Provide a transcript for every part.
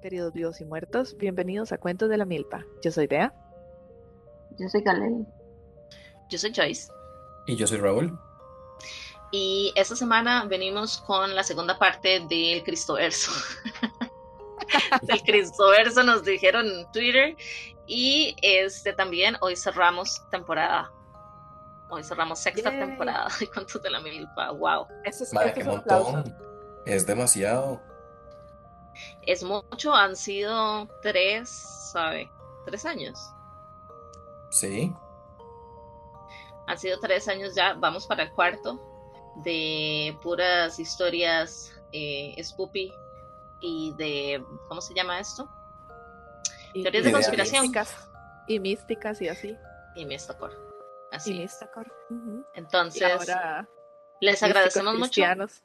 queridos vivos y muertos. Bienvenidos a Cuentos de la Milpa. Yo soy Bea. Yo soy Galel. Yo soy Joyce. Y yo soy Raúl. Y esta semana venimos con la segunda parte del Cristoverso. del Cristoverso nos dijeron en Twitter. Y este también hoy cerramos temporada. Hoy cerramos sexta Yay. temporada de Cuentos de la Milpa. Wow. Eso es, Madre, es un montón. Es demasiado. Es mucho, han sido tres, ¿sabe? Tres años. Sí. Han sido tres años ya, vamos para el cuarto, de puras historias eh, spoopy y de, ¿cómo se llama esto? Y, Teorías de y conspiración. místicas, y místicas y así. Y Mistacor. Y Así. Y Entonces, ahora les agradecemos mucho.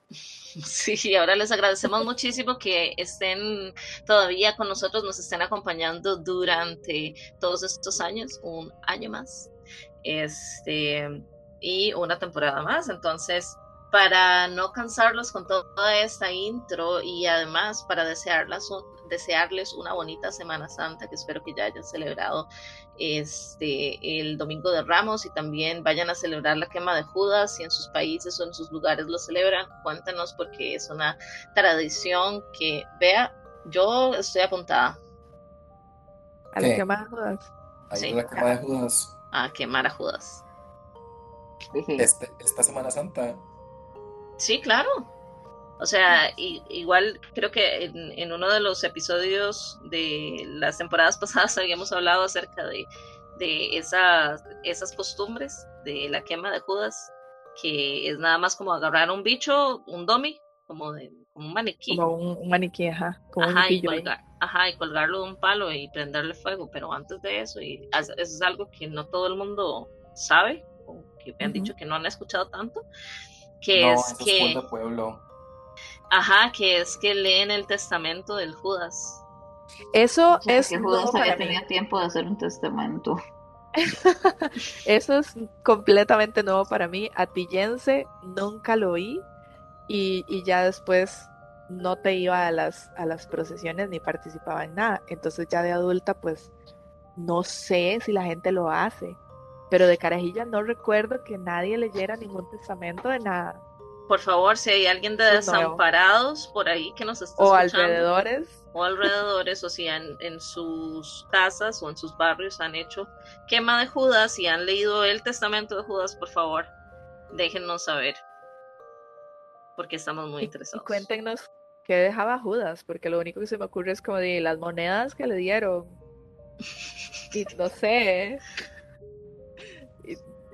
Sí, ahora les agradecemos muchísimo que estén todavía con nosotros, nos estén acompañando durante todos estos años, un año más, este, y una temporada más. Entonces, para no cansarlos con toda esta intro y además para desearlas un- desearles una bonita Semana Santa, que espero que ya hayan celebrado este el Domingo de Ramos y también vayan a celebrar la quema de Judas si en sus países o en sus lugares lo celebran, cuéntanos porque es una tradición que vea, yo estoy apuntada A la ¿Qué? que más jodas. Ahí Sí. la cama de Judas. a quemar a Judas. Este, esta Semana Santa. Sí, claro. O sea, i- igual creo que en, en uno de los episodios de las temporadas pasadas habíamos hablado acerca de, de esas, esas costumbres de la quema de Judas, que es nada más como agarrar un bicho, un dummy, como, de, como un maniquí, Como un, un maniquí, ajá. Como un ajá, y colgar, ajá, y colgarlo de un palo y prenderle fuego, pero antes de eso, y eso es algo que no todo el mundo sabe, o que me han dicho que no han escuchado tanto, que no, es que... es pueblo pueblo. Ajá, que es que leen el testamento del Judas. Eso O sea, es que Judas había tenido tiempo de hacer un testamento. Eso es completamente nuevo para mí. Atillense, nunca lo oí. Y, y ya después no te iba a las, a las procesiones ni participaba en nada. Entonces ya de adulta, pues no sé si la gente lo hace. Pero de carajilla no recuerdo que nadie leyera ningún testamento de nada. Por favor, si hay alguien de desamparados por ahí que nos está O escuchando, alrededores. o alrededores, o si en, en sus casas o en sus barrios han hecho quema de Judas y han leído el testamento de Judas, por favor, déjennos saber. Porque estamos muy Y, y interesados. cuéntenos qué dejaba Judas, porque lo único que se me ocurre es como de las monedas que le dieron. Y no sé.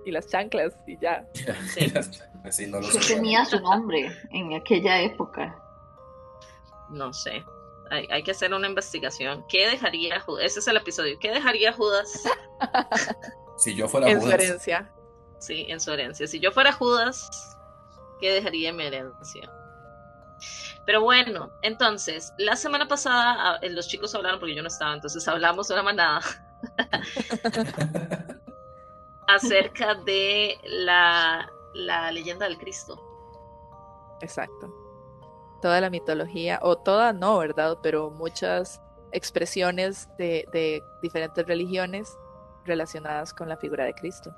Y, las chanclas, y ya. Sí. Sí, no lo ¿Qué sé. tenía su nombre en aquella época? No sé. Hay, hay que hacer una investigación. ¿Qué dejaría Judas? Ese es el episodio. ¿Qué dejaría Judas? Si yo fuera En su Judas. herencia. Sí, en su herencia. Si yo fuera Judas, ¿qué dejaría en mi herencia? Pero bueno, entonces, la semana pasada ah, eh, los chicos hablaron, porque yo no estaba, entonces hablamos de una manada acerca de la, la leyenda del Cristo. Exacto. Toda la mitología, o toda no, ¿verdad? Pero muchas expresiones de, de diferentes religiones relacionadas con la figura de Cristo.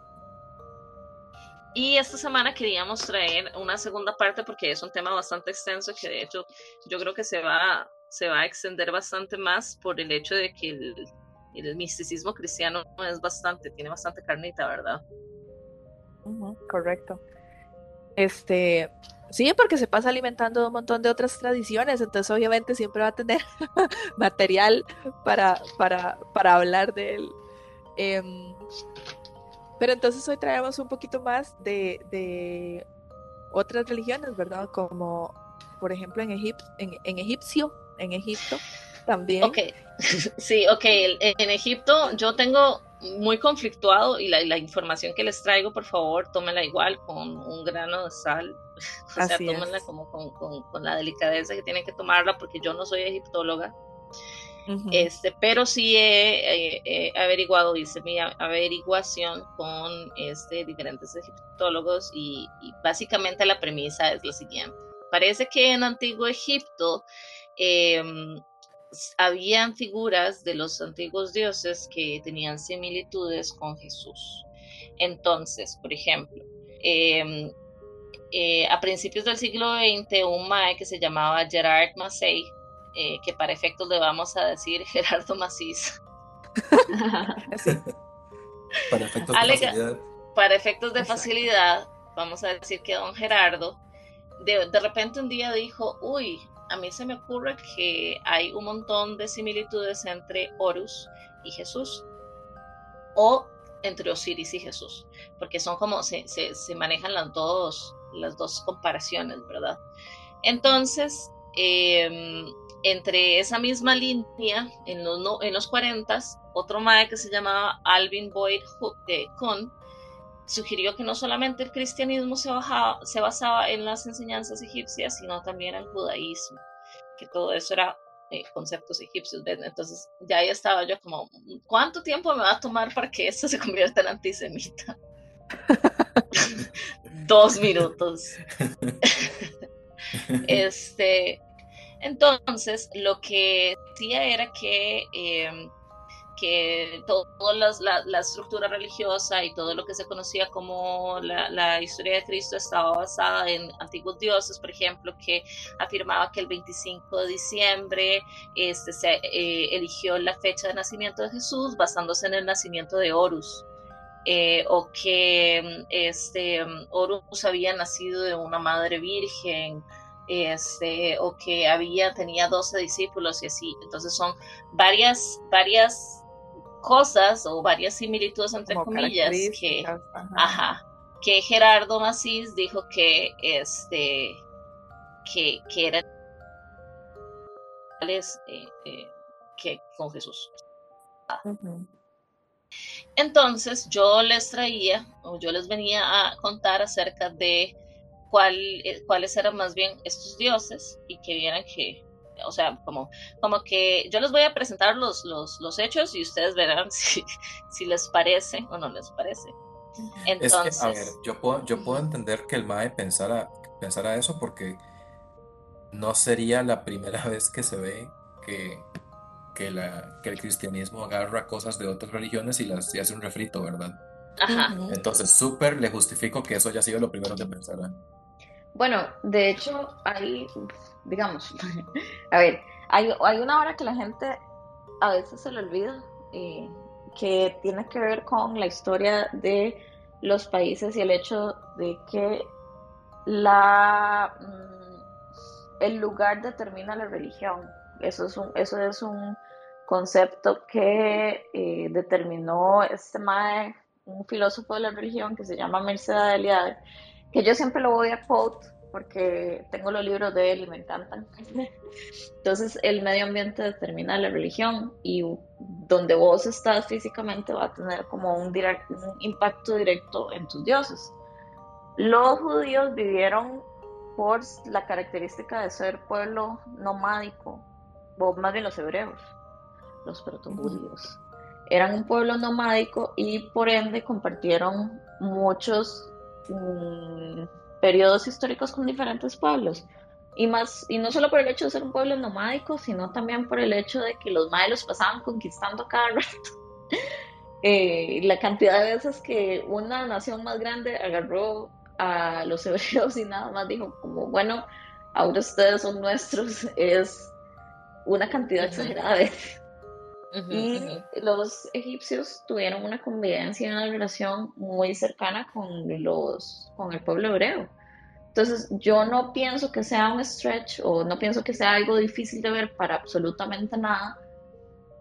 Y esta semana queríamos traer una segunda parte porque es un tema bastante extenso que de hecho yo creo que se va, se va a extender bastante más por el hecho de que el, el misticismo cristiano es bastante, tiene bastante carnita, ¿verdad? Correcto. Este, sí, porque se pasa alimentando un montón de otras tradiciones, entonces obviamente siempre va a tener material para, para, para hablar de él. Em, pero entonces hoy traemos un poquito más de, de otras religiones, ¿verdad? Como, por ejemplo, en, Egip- en egipcio, en Egipto también. Ok, sí, ok, en Egipto yo tengo muy conflictuado y la, la información que les traigo, por favor, tómenla igual con un grano de sal, o sea, Así es. tómenla como con, con- con la delicadeza que tienen que tomarla porque yo no soy egiptóloga. Este, pero sí he, he- he averiguado, hice mi averiguación con este, diferentes egiptólogos y, y básicamente la premisa es la siguiente. Parece que en Antiguo Egipto em, habían figuras de los antiguos dioses que tenían similitudes con Jesús. Entonces, por ejemplo, em, eh, a principios del siglo XX, un mae que se llamaba Gerard Massey, eh, que para efectos le vamos a decir Gerardo Macís. Para efectos de facilidad. Para efectos de facilidad, vamos a decir que don Gerardo, de, de repente un día dijo, uy, a mí se me ocurre que hay un montón de similitudes entre Horus y Jesús. O entre Osiris y Jesús, porque son como se, se, se manejan las dos, las dos comparaciones, ¿verdad? Entonces, eh, entre esa misma línea, en los, en los 40, otro mae que se llamaba Alvin Boyd Kuhn sugirió que no solamente el cristianismo se, bajaba, se basaba en las enseñanzas egipcias, sino también el judaísmo, que todo eso era eh, conceptos egipcios. Entonces ya ahí estaba yo como, ¿cuánto tiempo me va a tomar para que esto se convierta en antisemita? Dos minutos. este, entonces, lo que decía era que, eh, que toda la, la, estructura religiosa y todo lo que se conocía como la, la, historia de Cristo estaba basada en antiguos dioses, por ejemplo, que afirmaba que el 25 de diciembre este, se eh, eligió la fecha de nacimiento de Jesús basándose en el nacimiento de Horus. Eh, o que este, Horus había nacido de una madre virgen, este, o que había, tenía 12 discípulos y así. Entonces son varias, varias cosas o varias similitudes entre comillas que, ajá. que Gerardo Macís dijo que, este, que, que eran eh, eh, que con Jesús. Entonces yo les traía o yo les venía a contar acerca de cuál, eh, cuáles eran más bien estos dioses y que vieran que, o sea, como, como que yo les voy a presentar los, los, los hechos y ustedes verán si, si les parece o no les parece. Entonces, es que, a ver, yo puedo, yo puedo entender que el MAE pensara, pensara eso porque no sería la primera vez que se ve que, que, la, que el cristianismo agarra cosas de otras religiones y las y hace un refrito, ¿verdad? Ajá. Entonces, súper le justifico que eso haya sido lo primero que pensara. Bueno, de hecho, hay, digamos, a ver, hay, una hora que la gente a veces se le olvida, eh, que tiene que ver con la historia de los países y el hecho de que la, mm, el lugar determina la religión. Eso es un, eso es un concepto que eh, determinó este mae, un filósofo de la religión que se llama Mercedes Eliade, que yo siempre lo voy a quote porque tengo los libros de él y me encantan. Entonces, el medio ambiente determina la religión y donde vos estás físicamente va a tener como un, un impacto directo en tus dioses. Los judíos vivieron por la característica de ser pueblo nomádico, o más bien los hebreos, los protojudíos. Eran un pueblo nomádico y por ende compartieron muchos Mm, periodos históricos con diferentes pueblos. Y, más, y no solo por el hecho de ser un pueblo nomádico, sino también por el hecho de que los malos pasaban conquistando cada rato. Eh, la cantidad de veces que una nación más grande agarró a los hebreos y nada más dijo como, bueno, ahora ustedes son nuestros, es una cantidad exagerada de y los egipcios tuvieron una convivencia y una relación muy cercana con, los, con el pueblo hebreo. Entonces, yo no pienso que sea un stretch o no pienso que sea algo difícil de ver para absolutamente nada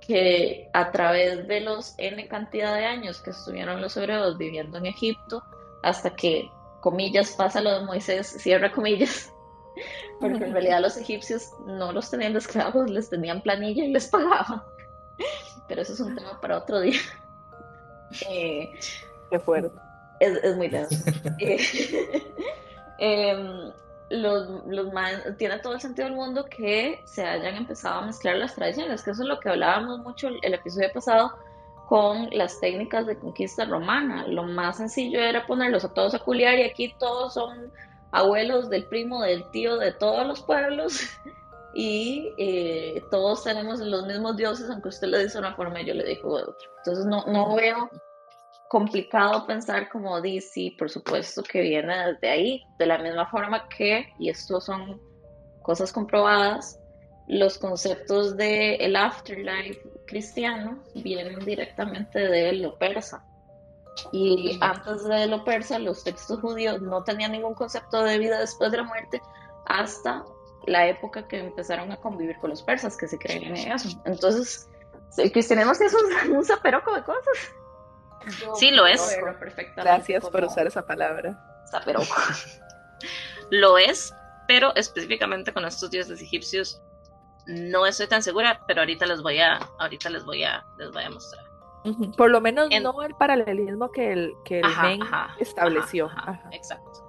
que a través de los N cantidad de años que estuvieron los hebreos viviendo en Egipto, hasta que, comillas, pasa lo de Moisés, cierra comillas, porque en realidad los egipcios no los tenían de esclavos, les tenían planilla y les pagaban pero eso es un tema para otro día. Eh, Qué fuerte. Es, es muy denso. eh, em, los, los tiene todo el sentido del mundo que se hayan empezado a mezclar las tradiciones, que eso es lo que hablábamos mucho el, el episodio pasado con las técnicas de conquista romana. Lo más sencillo era ponerlos a todos a culiar y aquí todos son abuelos del primo, del tío, de todos los pueblos y eh, todos tenemos los mismos dioses, aunque usted le dice una forma y yo le digo de otra. Entonces no, no veo complicado pensar como dice, por supuesto que viene desde ahí, de la misma forma que, y esto son cosas comprobadas, los conceptos del el afterlife cristiano vienen directamente de lo persa. Y antes de lo persa, los textos judíos no tenían ningún concepto de vida después de la muerte hasta la época que empezaron a convivir con los persas, que se creen en eso. Entonces, el cristianismo es un, un zaperoco de cosas. sí, lo es. Gracias por usar esa palabra. Zaperoco. lo es, pero específicamente con estos dioses egipcios no estoy tan segura, pero ahorita les voy a, ahorita les voy a, les voy a mostrar. Por lo menos no el paralelismo que el, que el estableció. exacto.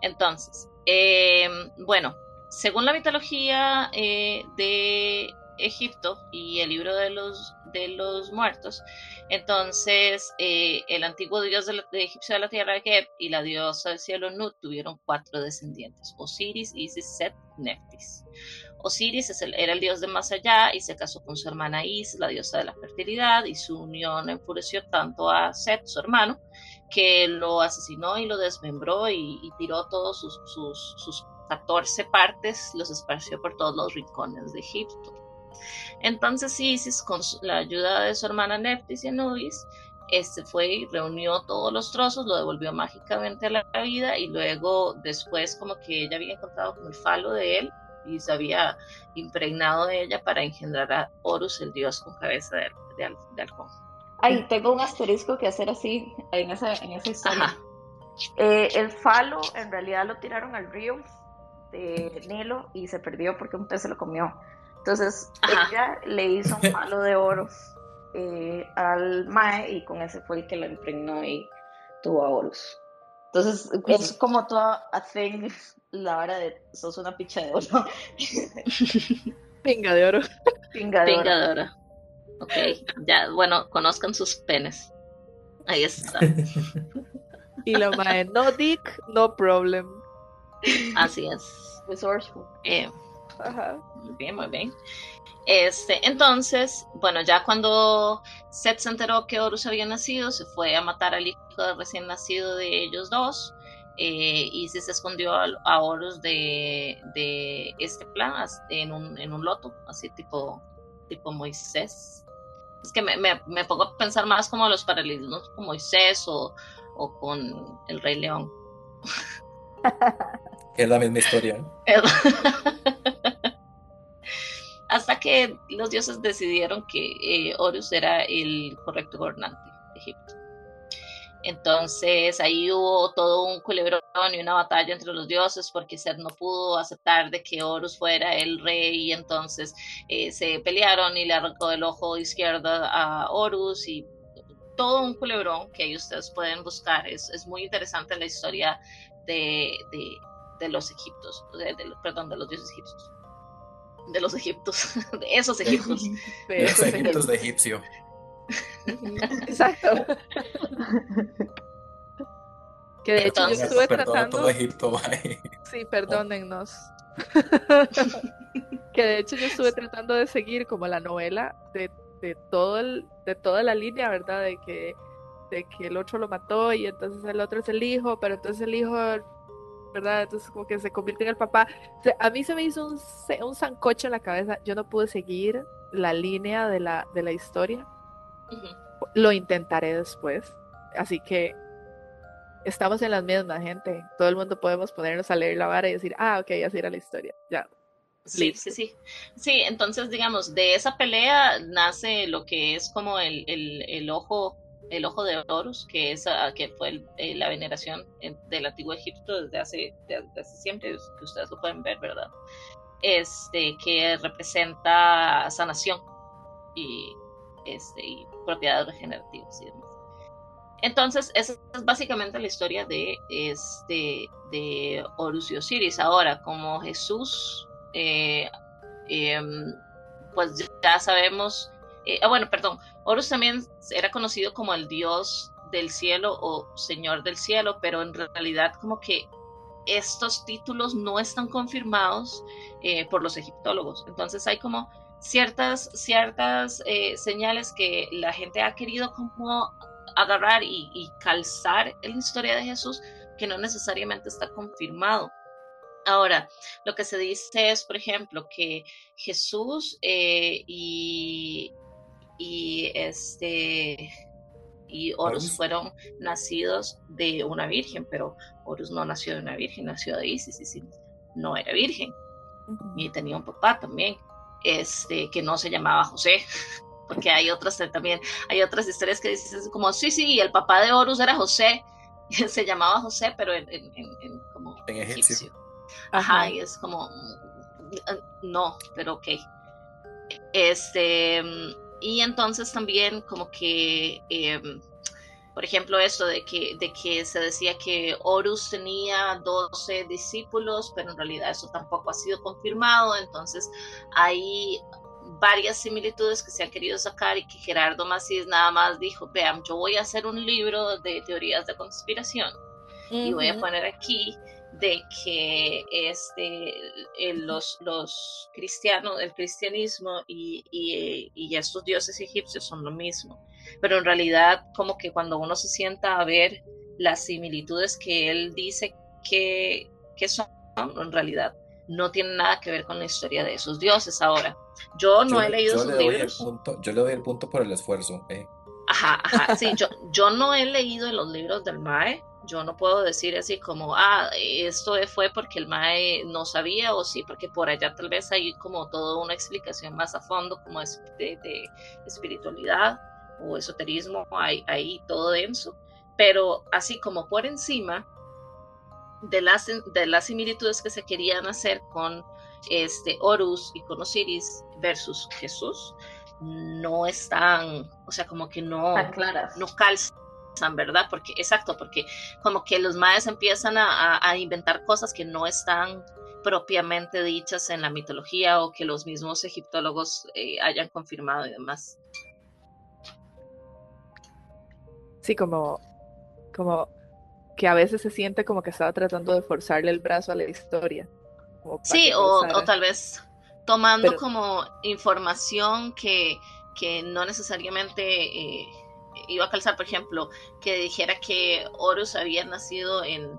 Entonces, em, bueno, según la mitología eh, de Egipto y el libro de los, de los muertos, entonces eh, el antiguo dios de, egipcio de la tierra, Geb, y la diosa del cielo, Nut, tuvieron cuatro descendientes, Osiris, Isis, Set, Neftis. Osiris era el dios de más allá y se casó con su hermana Is, la diosa de la fertilidad, y su unión enfureció tanto a Set, su hermano, que lo asesinó y lo desmembró y, tiró todos sus, 14 partes, los esparció por todos los rincones de Egipto. Entonces Isis, con la ayuda de su hermana Neftis y Anubis, este fue y reunió todos los trozos, lo devolvió mágicamente a la vida y luego después como que ella había encontrado con el falo de él y se había impregnado de ella para engendrar a Horus, el dios con cabeza de, de, halcón. Ay, tengo un asterisco que hacer así en esa, en esa historia. Eh, el falo en realidad lo tiraron al río de Nilo y se perdió porque un pez se lo comió. Entonces ella le hizo un falo de oro eh, al Mae y con ese fue el que lo impregnó y tuvo a Horus. Entonces es como toda a thing la hora de sos una picha de oro. Pinga de oro. Pinga de, oro. Ok, ya, bueno, conozcan sus penes. Ahí está. y la mae, no dick, no problem. Así es. Resourceful. Eh, muy bien, muy bien. Este, entonces, bueno, ya cuando Seth se enteró que Horus había nacido, se fue a matar al hijo recién nacido de ellos dos eh, y se escondió a, Horus de, este plan en un, en un loto, así tipo, tipo Moisés. Es que me, me, pongo a pensar más como los paralelismos con Moisés o, o con el Rey León. Es la misma historia. Hasta que los dioses decidieron que eh, Horus era el correcto gobernante de Egipto. Entonces ahí hubo todo un culebrón y una batalla entre los dioses porque Seth no pudo aceptar de que Horus fuera el rey y entonces eh, se pelearon y le arrancó el ojo izquierdo a Horus y todo un culebrón que ahí ustedes pueden buscar. Es, es muy interesante la historia de, de, los egiptos, de, perdón, de los dioses egipcios. De los egiptos, de esos egiptos. De esos egiptos de egipcio. Exacto. Que de hecho yo estuve tratando. Todo Egipto, Sí, perdónennos. que de hecho yo estuve tratando de seguir como la novela de, de todo el, de toda la línea, ¿verdad? De que, de que el otro lo mató y entonces el otro es el hijo, pero entonces el hijo, ¿verdad? Entonces como que se convierte en el papá. a mí se me hizo un, un zancocho en la cabeza. Yo no pude seguir la línea de la, de la historia. Lo intentaré después. Así que estamos en las mismas, gente. Todo el mundo podemos ponernos a leer la vara y decir, ah, ok, así era la historia. Ya. Sí, sí, sí. Sí, entonces, digamos, de esa pelea nace lo que es como el, el, ojo el ojo de Horus, que es ah, que fue eh, la veneración del antiguo Egipto desde hace, desde hace siempre, que ustedes lo pueden ver, ¿verdad? Este, que representa sanación y, este, y propiedades regenerativas y demás. Entonces, esa es básicamente la historia de, este, de Horus y Osiris. Ahora, como Jesús, eh, em, pues ya sabemos, eh, ah, bueno, perdón, Horus también era conocido como el dios del cielo o señor del cielo, pero en realidad como que estos títulos no están confirmados eh, por los egiptólogos. Entonces hay como ciertas, ciertas eh, señales que la gente ha querido como agarrar y, calzar en la historia de Jesús que no necesariamente está confirmado. Ahora, lo que se dice es, por ejemplo, que Jesús y, y, este y Horus fueron nacidos de una virgen, pero Horus no nació de una virgen, nació de Isis, Isis no era virgen. Y tenía un papá también este, que no se llamaba José, porque hay otras también, hay otras historias que dicen como, sí, sí, el papá de Horus era José, se llamaba José, pero en, como en egipcio. Ajá, y es como, mm, no, pero ok. Este, y entonces también como que em, por ejemplo, esto de que, de que se decía que Horus tenía 12 discípulos, pero en realidad eso tampoco ha sido confirmado, entonces hay varias similitudes que se han querido sacar y que Gerardo Macís nada más dijo, vean, yo voy a hacer un libro de teorías de conspiración y voy a poner aquí de que este, los, los cristianos, el cristianismo y, y, y, estos dioses egipcios son lo mismo. Pero en realidad, como que cuando uno se sienta a ver las similitudes que él dice que, que son, en realidad no tienen nada que ver con la historia de esos dioses. Ahora, yo no he leído sus libros. yo le doy el punto por el esfuerzo. ¿eh? Ajá, ajá, sí, yo, yo no he leído los libros del MAE, yo no puedo decir así como, ah, esto fue porque el MAE no sabía o sí, porque por allá tal vez hay como toda una explicación más a fondo como es de, espiritualidad o esoterismo, hay ahí todo denso, pero así como por encima de las, de las similitudes que se querían hacer con este Horus y con Osiris versus Jesús, no están, o sea, como que no, no calzan ¿verdad? Porque, exacto, porque como que los maes empiezan a, inventar cosas que no están propiamente dichas en la mitología o que los mismos egiptólogos eh, hayan confirmado y demás. Sí, como, como que a veces se siente como que estaba tratando de forzarle el brazo a la historia. Sí, o, tal vez tomando como información que, que no necesariamente eh, iba a calzar, por ejemplo, que dijera que Horus había nacido en,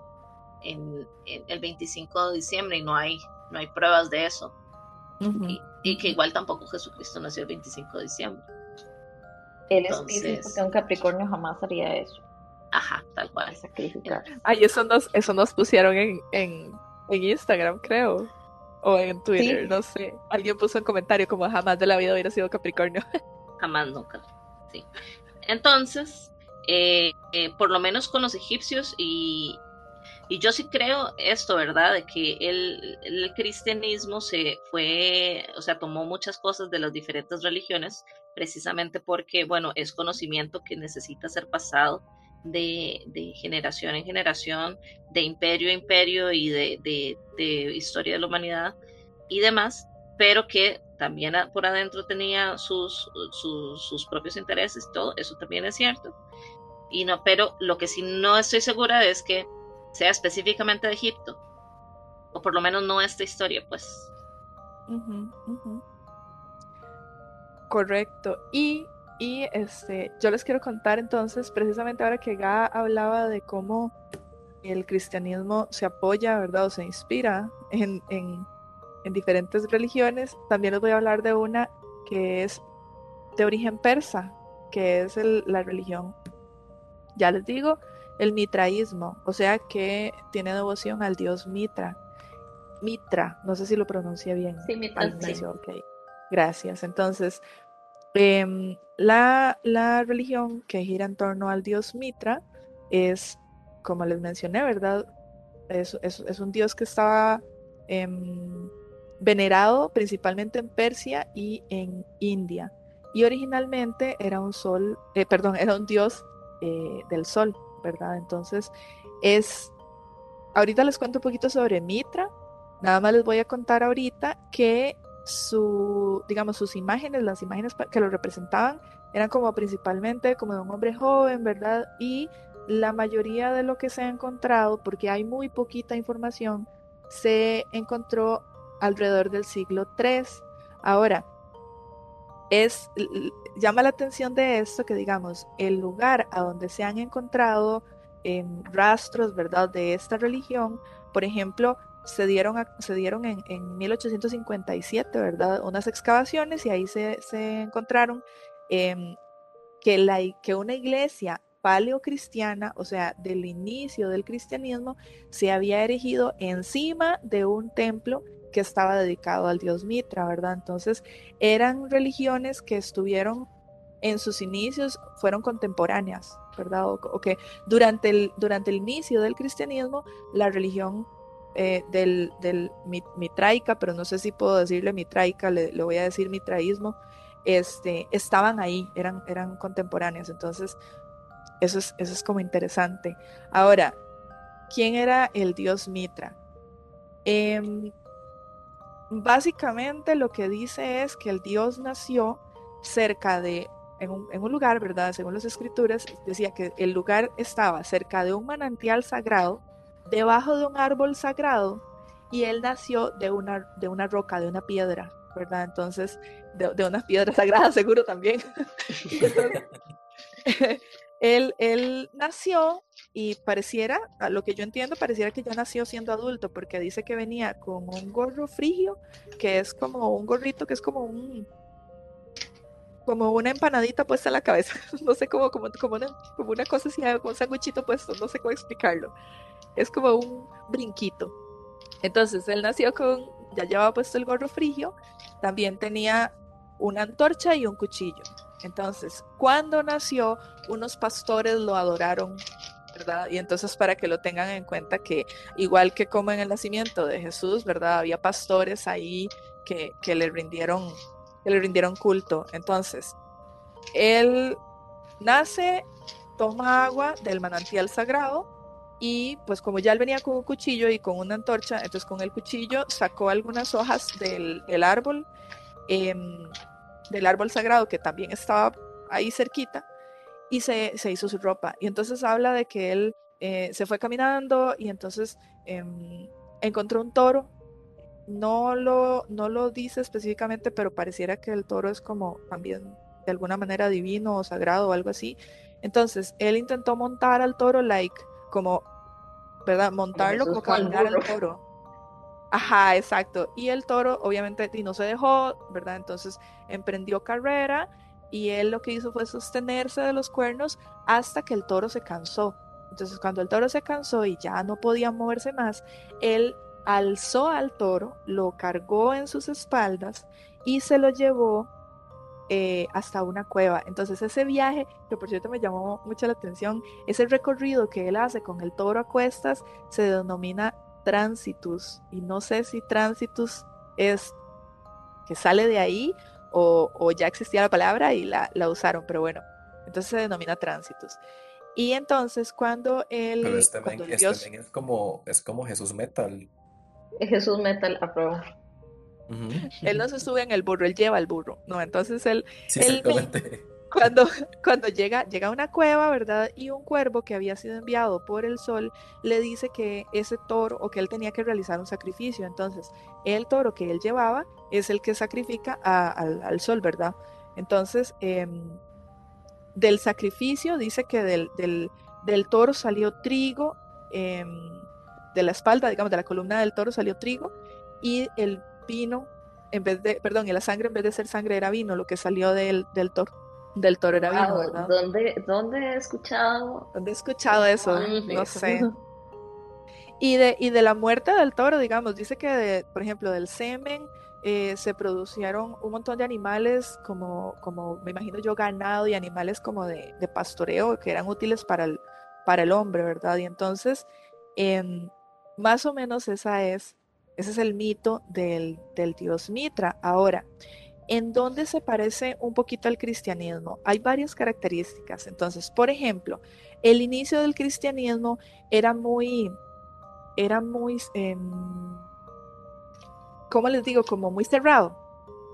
en, el 25 de diciembre y no hay, no hay pruebas de eso. y, que igual tampoco Jesucristo nació el 25 de diciembre. Él es que un Capricornio jamás haría eso. Ajá, tal cual. Sacrificar. Ay, eso nos, eso nos pusieron en, en, en Instagram, creo. O en Twitter, no sé. Alguien puso un comentario como jamás de la vida hubiera sido Capricornio. Jamás, nunca. Sí. Entonces, eh, eh, por lo menos con los egipcios y, yo sí creo esto, ¿verdad? De que el, el, cristianismo se fue, o sea, tomó muchas cosas de las diferentes religiones, precisamente porque, bueno, es conocimiento que necesita ser pasado de, generación en generación, de imperio a imperio y de, de historia de la humanidad y demás, pero que también por adentro tenía sus, sus, propios intereses, todo eso también es cierto. Y no, pero lo que sí no estoy segura es que sea específicamente de Egipto, o por lo menos no esta historia, pues. Correcto. Y, y este, yo les quiero contar entonces, precisamente ahora que Ga hablaba de cómo el cristianismo se apoya, ¿verdad? O se inspira en, en en diferentes religiones. También les voy a hablar de una que es de origen persa, que es la religión, ya les digo, el mitraísmo, o sea que tiene devoción al dios Mitra. Mitra, no sé si lo pronuncia bien. Sí, Mitra. Gracias. Entonces, em, la, la religión que gira en torno al dios Mitra es, como les mencioné, ¿verdad? Es, es, un dios que estaba em, venerado principalmente en Persia y en India. Y originalmente era un sol, eh, perdón, era un dios eh, del sol, ¿verdad? Entonces es, ahorita les cuento un poquito sobre Mitra. Nada más les voy a contar ahorita que su, digamos, sus imágenes, las imágenes que lo representaban, eran como principalmente como de un hombre joven, ¿verdad? Y la mayoría de lo que se ha encontrado, porque hay muy poquita información, se encontró alrededor del siglo III. Ahora, es, llama la atención de esto que digamos, el lugar a donde se han encontrado em, rastros, ¿verdad?, de esta religión, por ejemplo, se dieron, se dieron en, en, 1857, ¿verdad?, unas excavaciones y ahí se, encontraron eh, que, la, que una iglesia paleocristiana, o sea, del inicio del cristianismo, se había erigido encima de un templo que estaba dedicado al dios Mitra, ¿verdad? Entonces, eran religiones que estuvieron en sus inicios, fueron contemporáneas, ¿verdad? O, que durante el, durante el inicio del cristianismo, la religión eh, del, del, mitraica, pero no sé si puedo decirle mitraica, le, voy a decir mitraísmo, este, estaban ahí, eran, eran contemporáneas. Entonces, eso es, eso es como interesante. Ahora, ¿quién era el dios Mitra? Eh, básicamente lo que dice es que el dios nació cerca de, en un, en un, lugar, ¿verdad? Según las escrituras, decía que el lugar estaba cerca de un manantial sagrado, debajo de un árbol sagrado, y él nació de una, de una roca, de una piedra. ¿verdad? Entonces, de, de unas piedras sagradas seguro también. él, él nació y pareciera, a lo que yo entiendo, pareciera que ya nació siendo adulto, porque dice que venía con un gorro frigio, que es como un gorrito, que es como un como una empanadita puesta en la cabeza, no sé cómo, como, como, una, como una cosa así, como un sanguichito puesto, no sé cómo explicarlo. Es como un brinquito. Entonces, él nació con, ya llevaba puesto el gorro frigio también tenía una antorcha y un cuchillo. Entonces, cuando nació, unos pastores lo adoraron, Y entonces para que lo tengan en cuenta que igual que como en el nacimiento de Jesús, ¿verdad? Había pastores ahí que, que le rindieron le culto. Entonces, él nace, toma agua del manantial sagrado y pues como ya él venía con un cuchillo y con una antorcha, entonces con el cuchillo sacó algunas hojas del, árbol, em, del árbol sagrado que también estaba ahí cerquita, y se, hizo su ropa. Y entonces habla de que él eh, se fue caminando y entonces em, encontró un toro. No lo, no lo dice específicamente, pero pareciera que el toro es como también de alguna manera divino o sagrado o algo así. Entonces, él intentó montar al toro like como, ¿verdad? Montarlo como cargar al toro. Ajá, exacto. Y el toro, obviamente, y no se dejó, ¿verdad? Entonces emprendió carrera y él lo que hizo fue sostenerse de los cuernos hasta que el toro se cansó. Entonces, cuando el toro se cansó y ya no podía moverse más, él alzó al toro, lo cargó en sus espaldas y se lo llevó eh, hasta una cueva. Entonces ese viaje, que por cierto me llamó mucho la atención, ese recorrido que él hace con el toro a cuestas se denomina transitus. Y no sé si transitus es que sale de ahí o, ya existía la palabra y la, usaron, pero bueno, entonces se denomina transitus. Y entonces cuando él... Pero este, este es, como, es como Jesús Metal. Jesús Metal, prueba él no se sube en el burro, él lleva el burro. No, entonces él, cuando, cuando llega, llega a una cueva, ¿verdad? Y un cuervo que había sido enviado por el sol le dice que ese toro o que él tenía que realizar un sacrificio. Entonces, el toro que él llevaba es el que sacrifica al, sol, ¿verdad? Entonces, em, del sacrificio dice que del, del, toro salió trigo, em, de la espalda, digamos, de la columna del toro salió trigo y el vino, en vez de, perdón, y la sangre en vez de ser sangre era vino, lo que salió del, del toro. Del toro era vino, ¿verdad? ¿Dónde, ¿Dónde he escuchado? ¿Dónde he escuchado eso? no sé. Y de, y de la muerte del toro, digamos, dice que, por ejemplo, del semen eh, se produjeron un montón de animales, como, como me imagino yo, ganado y animales como de, pastoreo que eran útiles para el, para el hombre, ¿verdad? Y entonces, em, más o menos esa es ese es el mito del, dios Mitra. Ahora, ¿en dónde se parece un poquito al cristianismo? Hay varias características. Entonces, por ejemplo, el inicio del cristianismo era muy, era muy, em, ¿cómo les digo? Como muy cerrado.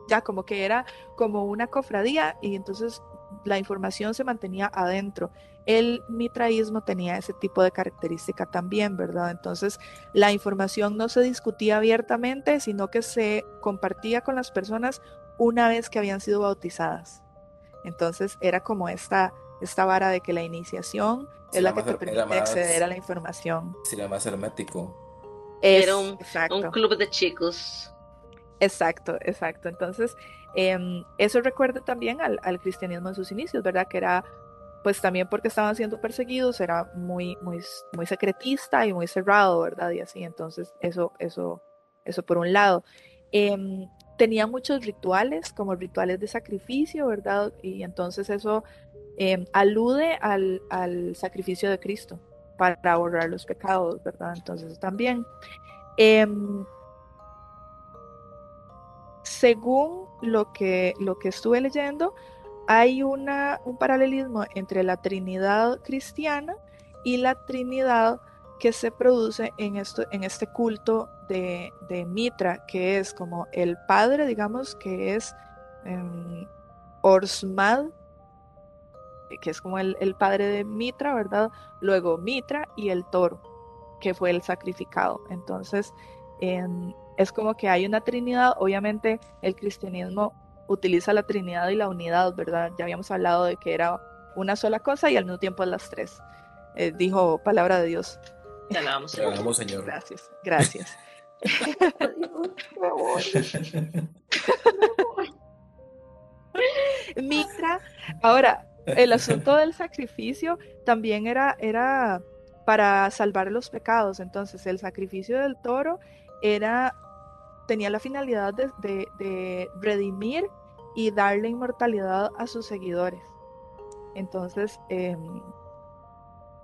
Ya como que era como una cofradía y entonces la información se mantenía adentro. El mitraísmo tenía ese tipo de característica también, ¿verdad? Entonces, la información no se discutía abiertamente, sino que se compartía con las personas una vez que habían sido bautizadas. Entonces, era como esta, esta vara de que la iniciación es la que te permite acceder a la información. Sería más hermético. Era un, un club de chicos. Exacto, exacto. Entonces, em, eso recuerda también al, cristianismo en sus inicios, ¿verdad? Que era, pues también porque estaban siendo perseguidos, era muy, muy, muy secretista y muy cerrado, ¿verdad? Y así, entonces, eso, eso, eso por un lado. Em, tenía muchos rituales, como rituales de sacrificio, ¿verdad? Y entonces eso em, alude al, al, sacrificio de Cristo para borrar los pecados, ¿verdad? Entonces también según lo que, lo que estuve leyendo, hay una, un paralelismo entre la Trinidad cristiana y la Trinidad que se produce en, esto, en este culto de, Mitra, que es como el padre, digamos, que es em, Orsmad, que es como el, padre de Mitra, ¿verdad? Luego Mitra y el toro, que fue el sacrificado. Entonces, en, es como que hay una Trinidad, obviamente el cristianismo utiliza la Trinidad y la unidad, ¿verdad? Ya habíamos hablado de que era una sola cosa y al mismo tiempo las tres. Eh, dijo palabra de Dios. Te alabamos, Señor. Gracias, gracias. Mitra, ahora, el asunto del sacrificio también era, era para salvar los pecados. Entonces, el sacrificio del toro era tenía la finalidad de, redimir y darle inmortalidad a sus seguidores. Entonces, em,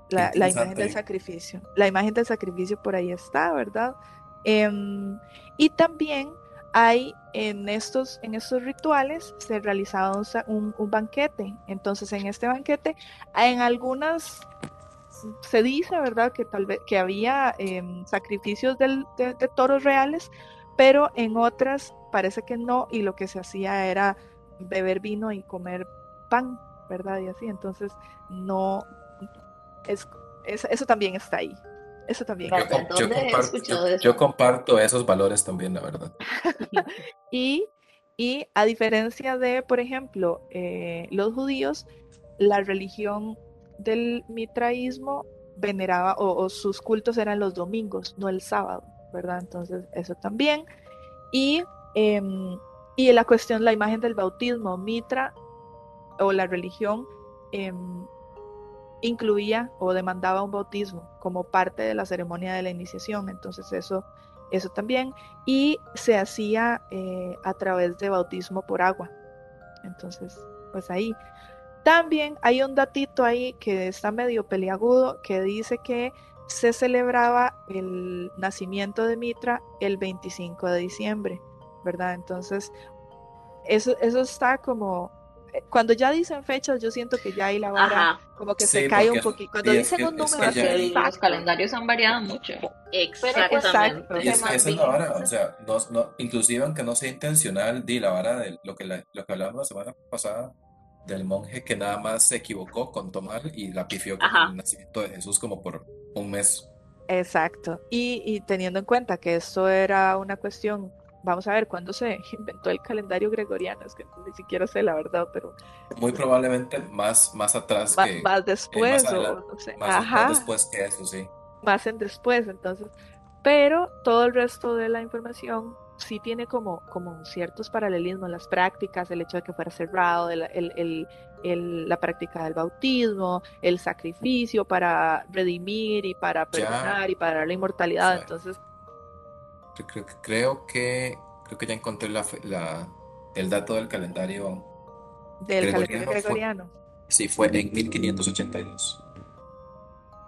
la, imagen del sacrificio, la imagen del sacrificio por ahí está, ¿verdad? Em, y también hay en estos, en estos rituales se realizaba un, banquete. Entonces, en este banquete, en algunas se dice, ¿verdad?, que tal vez que había em, sacrificios de, toros reales, pero en otras parece que no y lo que se hacía era beber vino y comer pan, ¿verdad? Y así, entonces no, es, eso también está ahí. Eso también. Yo, comparto, esos valores también, la verdad. y, y, a diferencia de, por ejemplo, eh, los judíos, la religión del mitraísmo veneraba o, sus cultos eran los domingos, no el sábado. ¿verdad? Entonces, eso también. Y, em, y la cuestión, la imagen del bautismo, Mitra o la religión em, incluía o demandaba un bautismo como parte de la ceremonia de la iniciación. Entonces, eso, eso también. Y se hacía eh, a través de bautismo por agua. Entonces, pues ahí. También hay un datito ahí que está medio peliagudo que dice que se celebraba el nacimiento de Mitra el 25 de diciembre, ¿verdad? Entonces, eso, eso está como, cuando ya dicen fechas, yo siento que ya hay la vara como que se cae un poquito. Cuando dicen un número, los calendarios han variado mucho. Exactamente. Y es, esa es la vara, o sea, no, no, inclusive aunque no sea intencional, di la vara de lo que, lo que hablamos la semana pasada, del monje que nada más se equivocó con tomar y la pifió con el nacimiento de Jesús como por un mes. Exacto. Y, teniendo en cuenta que esto era una cuestión, vamos a ver cuándo se inventó el calendario gregoriano, es que ni siquiera sé la verdad, pero... Muy probablemente más, más atrás que... Más después, o no sé. Más, después que eso, sí. Más en después, entonces. Pero todo el resto de la información sí tiene como, como ciertos paralelismos, las prácticas, el hecho de que fuera cerrado, el, el, la práctica del bautismo, el sacrificio para redimir y para perdonar y para dar la inmortalidad. Entonces, creo, creo, que creo que ya encontré la, la, el dato del calendario del calendario gregoriano. sí, fue en 1582.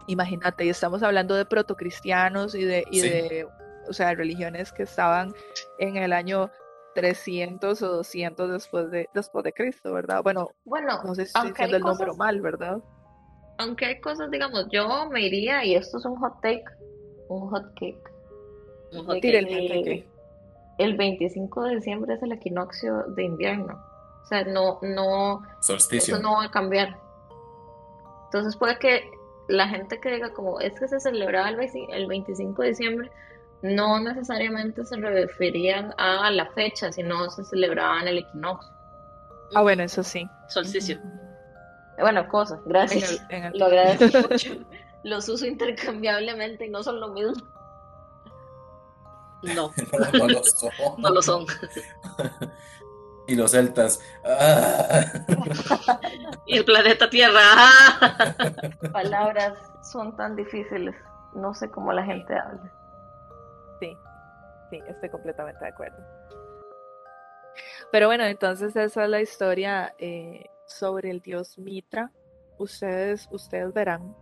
Imagínate, y estamos hablando de protocristianos y de, y de o sea, religiones que estaban en el año 300 o 200 después de, después de Cristo, ¿verdad? Bueno, bueno no sé si estoy diciendo el número mal, ¿verdad? Aunque hay cosas, digamos, yo me iría, y esto es un hot take, un hot cake. Un hot cake. El, el 25 de diciembre es el equinoccio de invierno. O sea, no, no, Solsticio. eso no va a cambiar. Entonces puede que la gente que diga como es que se celebraba el 25 de diciembre, no necesariamente se referían a la fecha, sino se celebraban el equinoccio. Ah, bueno, eso sí. Solsticio. Bueno, cosas, gracias. Lo agradezco mucho. Los uso intercambiablemente y no son lo mismo. No. no, lo son. no lo son. y los celtas. y el planeta Tierra. Palabras son tan difíciles. No sé cómo la gente habla. Sí, sí, estoy completamente de acuerdo. Pero bueno, entonces esa es la historia eh, sobre el dios Mitra. Ustedes, ustedes verán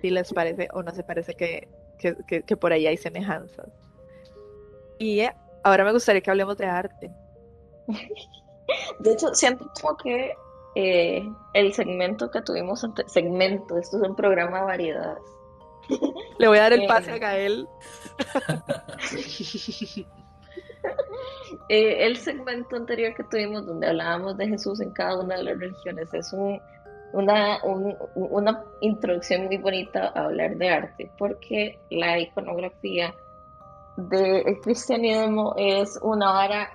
si les parece o no se parece que, que, por ahí hay semejanzas. Y eh, ahora me gustaría que hablemos de arte. De hecho, siento como que eh, el segmento que tuvimos antes, segmento, esto es un programa de variedades. Le voy a dar el pase a Gael. Eh, el segmento anterior que tuvimos donde hablábamos de Jesús en cada una de las religiones es un, una, una introducción muy bonita a hablar de arte, porque la iconografía del cristianismo es una vara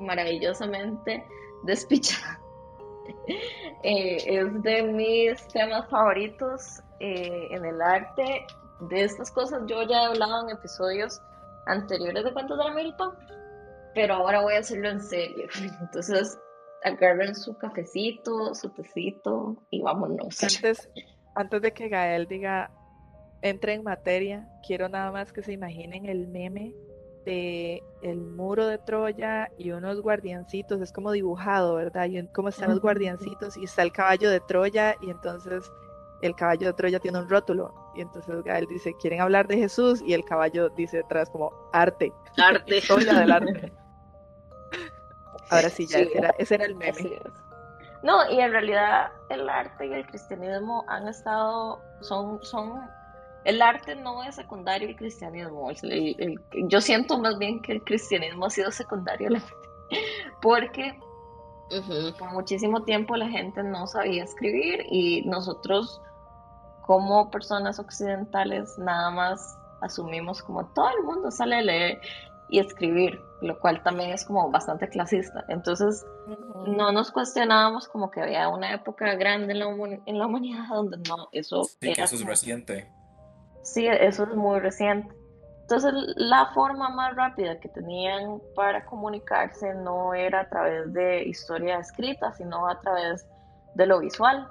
maravillosamente despichada. Eh, es de mis temas favoritos eh, en el arte. De estas cosas yo ya he hablado en episodios anteriores de Cuentos de la Milpa, pero ahora voy a hacerlo en serio. Entonces, agarren su cafecito, su tecito y vámonos. Antes, antes de que Gael diga, entre en materia, quiero nada más que se imaginen el meme de el muro de Troya y unos guardiancitos, es como dibujado, ¿verdad? Y cómo están los guardiancitos y está el caballo de Troya y entonces el caballo de Troya tiene un rótulo y entonces Gael dice, ¿quieren hablar de Jesús? Y el caballo dice detrás como arte. Arte. Historia del arte. Ahora sí, ya ese, era, ese era el meme. No, y en realidad el arte y el cristianismo han estado, son, son, el arte no es secundario el cristianismo. yo siento más bien que el cristianismo ha sido secundario al arte, porque por muchísimo tiempo la gente no sabía escribir y nosotros como personas occidentales nada más asumimos como todo el mundo sale a leer y escribir, lo cual también es como bastante clasista. Entonces, no nos cuestionábamos como que había una época grande en la, en la humanidad donde no, eso... Sí, eso es reciente. Sí, eso es muy reciente. Entonces, la forma más rápida que tenían para comunicarse no era a través de historia escrita, sino a través de lo visual.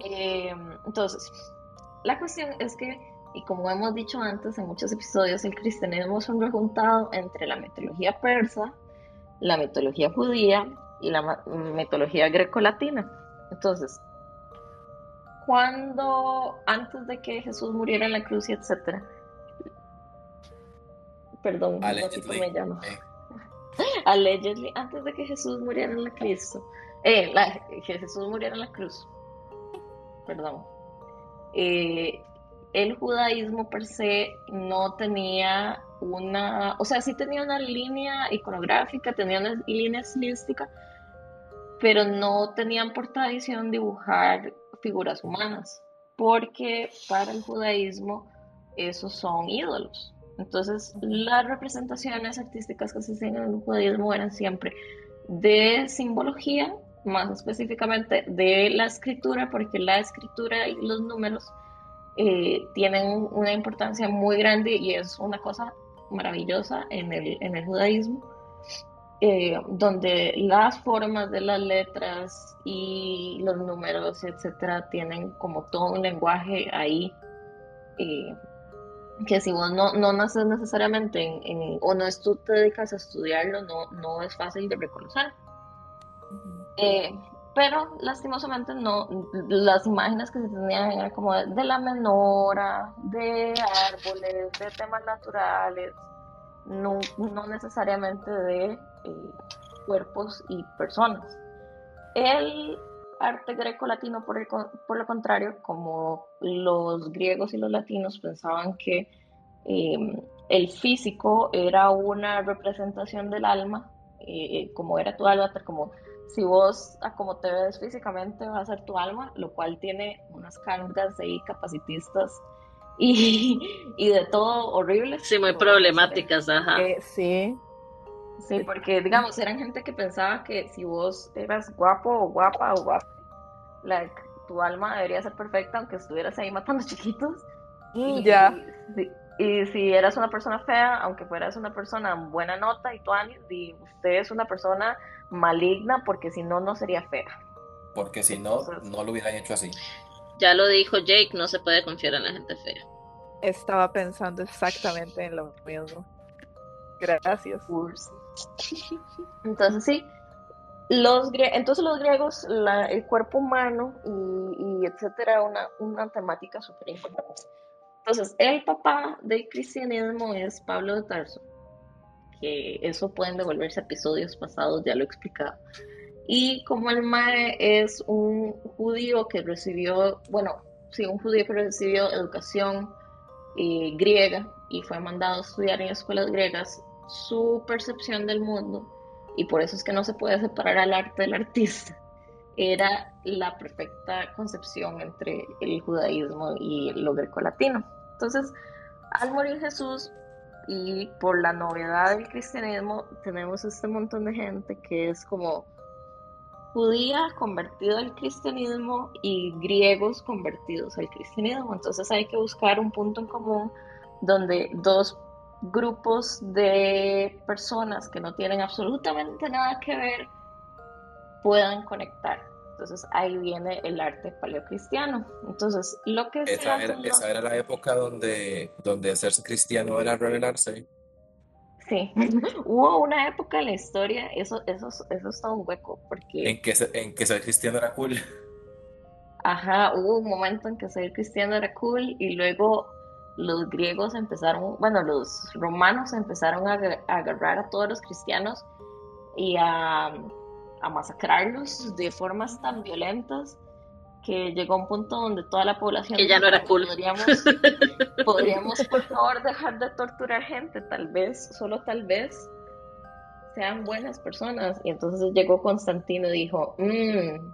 Em, entonces, la cuestión es que y como hemos dicho antes en muchos episodios, el cristianismo es un rejuntado entre la mitología persa, la mitología judía y la mitología greco-latina. Entonces, cuando antes de que Jesús muriera en la cruz y etcétera, perdón, Allegedly. me llamo. Allegedly, antes de que Jesús muriera en la Cristo, eh, que Jesús muriera en la cruz, perdón, eh, el judaísmo per se no tenía una, o sea, sí tenía una línea iconográfica, tenía una línea estilística, pero no tenían por tradición dibujar figuras humanas, porque para el judaísmo esos son ídolos. Entonces, las representaciones artísticas que se hacían en el judaísmo eran siempre de simbología, más específicamente de la escritura, porque la escritura y los números eh, tienen una importancia muy grande y es una cosa maravillosa en el, en el judaísmo, eh, donde las formas de las letras y los números, etcétera, tienen como todo un lenguaje ahí. Eh, que si vos no, no naces necesariamente en, o no tú te dedicas a estudiarlo, no, no es fácil de reconocer pero lastimosamente no, las imágenes que se tenían eran como de, la menora, de árboles, de temas naturales, no, no necesariamente de eh, cuerpos y personas. El arte greco-latino, por, por lo contrario, como los griegos y los latinos pensaban que em, el físico era una representación del alma, eh, como era tu alma, como si vos a como te ves físicamente va a ser tu alma, lo cual tiene unas cargas ahí capacitistas y, y de todo horrible. Sí, muy problemáticas, ajá. Eh, sí. Sí, porque digamos, eran gente que pensaba que si vos eras guapo o guapa o guapa, like, tu alma debería ser perfecta aunque estuvieras ahí matando chiquitos. Mm, ya. Y, si eras una persona fea, aunque fueras una persona buena nota y tú, y usted es una persona maligna porque si no, no sería fea. Porque si no, no lo hubieran hecho así. Ya lo dijo Jake, no se puede confiar en la gente fea. Estaba pensando exactamente en lo mismo. Gracias. Entonces sí, los entonces los griegos, el cuerpo humano y, etcétera, una, una temática súper importante. Entonces, el papá del cristianismo es Pablo de Tarso, que eso pueden devolverse episodios pasados, ya lo he explicado. Y como el Mae es un judío que recibió, bueno, sí, un judío que recibió educación eh, griega y fue mandado a estudiar en escuelas griegas, su percepción del mundo, y por eso es que no se puede separar al arte del artista, era la perfecta concepción entre el judaísmo y lo greco-latino. Entonces, al morir Jesús y por la novedad del cristianismo, tenemos este montón de gente que es como judía convertida al cristianismo y griegos convertidos al cristianismo. Entonces hay que buscar un punto en común donde dos grupos de personas que no tienen absolutamente nada que ver puedan conectar. Entonces ahí viene el arte paleocristiano. Entonces, lo que esa, era, esa era la época donde, donde hacerse cristiano era revelarse. Sí, hubo una época en la historia, eso, eso, eso es todo un hueco, porque... En que, en que ser cristiano era cool. Ajá, hubo un momento en que ser cristiano era cool y luego los griegos empezaron, bueno, los romanos empezaron a, a agarrar a todos los cristianos y a a masacrarlos de formas tan violentas que llegó a un punto donde toda la población... Que ya no era cool. Podríamos, podríamos, por favor, dejar de torturar gente, tal vez, solo tal vez, sean buenas personas. Y entonces llegó Constantino y dijo, mmm,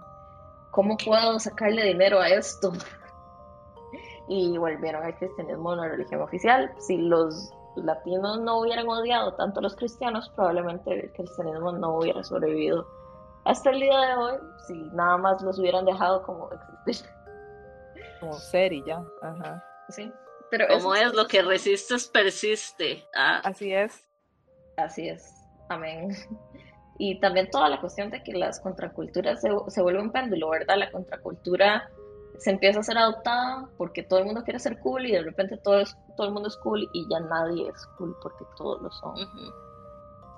¿cómo puedo sacarle dinero a esto? Y volvieron al cristianismo una religión oficial. Si los latinos no hubieran odiado tanto a los cristianos, probablemente el cristianismo no hubiera sobrevivido hasta el día de hoy, si nada más los hubieran dejado como existir. Como ser y ya, ajá. Sí. Pero como es, lo que resistes persiste. Ah. Así es. Así es. Amén. Y también toda la cuestión de que las contraculturas se, se vuelven péndulo, ¿verdad? La contracultura se empieza a ser adoptada porque todo el mundo quiere ser cool y de repente todo, es, todo el mundo es cool y ya nadie es cool porque todos lo son.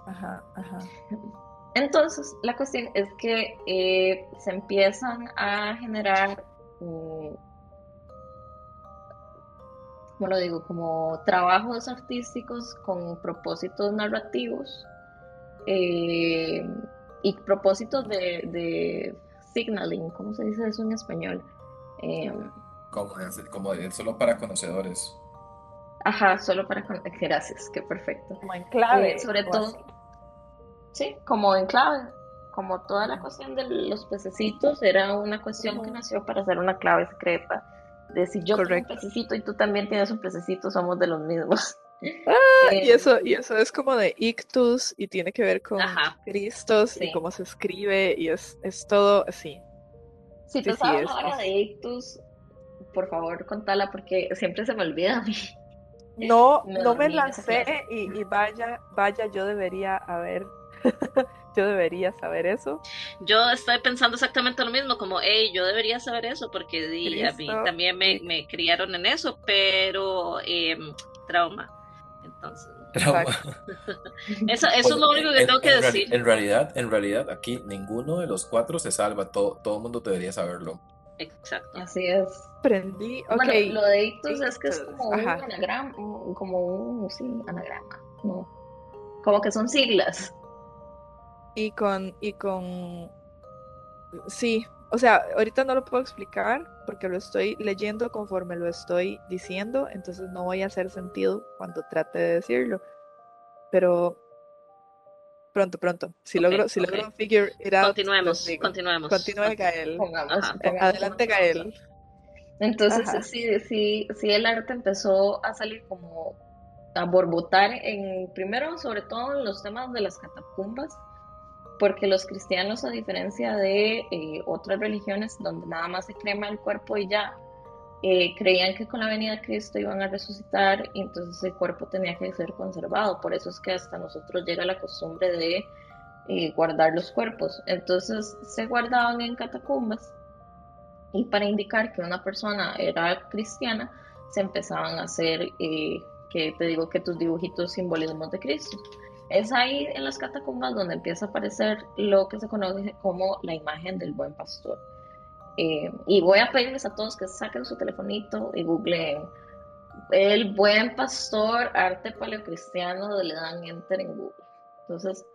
Ajá, ajá. Entonces, la cuestión es que eh, se empiezan a generar, ¿cómo lo digo? Como trabajos artísticos con propósitos narrativos eh, y propósitos de, signaling, ¿cómo se dice eso en español? Em, como, como solo para conocedores. Ajá, solo para conocedores. Gracias, qué perfecto. Como en clave. Eh, sobre todo Sí, como en clave. Como toda la cuestión de los pececitos era una cuestión que nació para hacer una clave secreta. De si yo tengo un pececito y tú también tienes un pececito, somos de los mismos. Ah, y eso, y eso es como de ictus y tiene que ver con Cristos y cómo se escribe y es, es todo así. Si sabes la de ictus, por favor contala porque siempre se me olvida a mí. No, no, me la sé y, y, vaya, vaya, yo debería haber yo debería saber eso. Yo estoy pensando exactamente lo mismo, como, hey, yo debería saber eso, porque a mí también me, me, criaron en eso, pero em, trauma. Entonces. Trauma. eso, eso es lo único que tengo que decir. en realidad, en realidad, aquí ninguno de los cuatro se salva, todo, todo el mundo debería saberlo. Exacto. Así es. Aprendí, ok. lo de ictus es que es como un anagrama, como un, sí, anagrama, no. Como que son siglas y con, y con, sí, o sea, ahorita no lo puedo explicar porque lo estoy leyendo conforme lo estoy diciendo, entonces no voy a hacer sentido cuando trate de decirlo. Pero pronto, pronto. Si logro, si logro figure it out. Continuemos, continuemos. Continúe, Gael. Adelante, Gael. Entonces, sí, sí, sí, el arte empezó a salir como a borbotar en, primero, sobre todo en los temas de las catacumbas, porque los cristianos, a diferencia de eh, otras religiones donde nada más se crema el cuerpo y ya, eh, creían que con la venida de Cristo iban a resucitar y entonces el cuerpo tenía que ser conservado. Por eso es que hasta nosotros llega la costumbre de eh, guardar los cuerpos. Entonces se guardaban en catacumbas y para indicar que una persona era cristiana se empezaban a hacer, que te digo que tus dibujitos simbolismos de Cristo. Es ahí en las catacumbas donde empieza a aparecer lo que se conoce como la imagen del buen pastor. Eh, y voy a pedirles a todos que saquen su telefonito y googleen el buen pastor arte paleocristiano, le dan enter en Google. Entonces,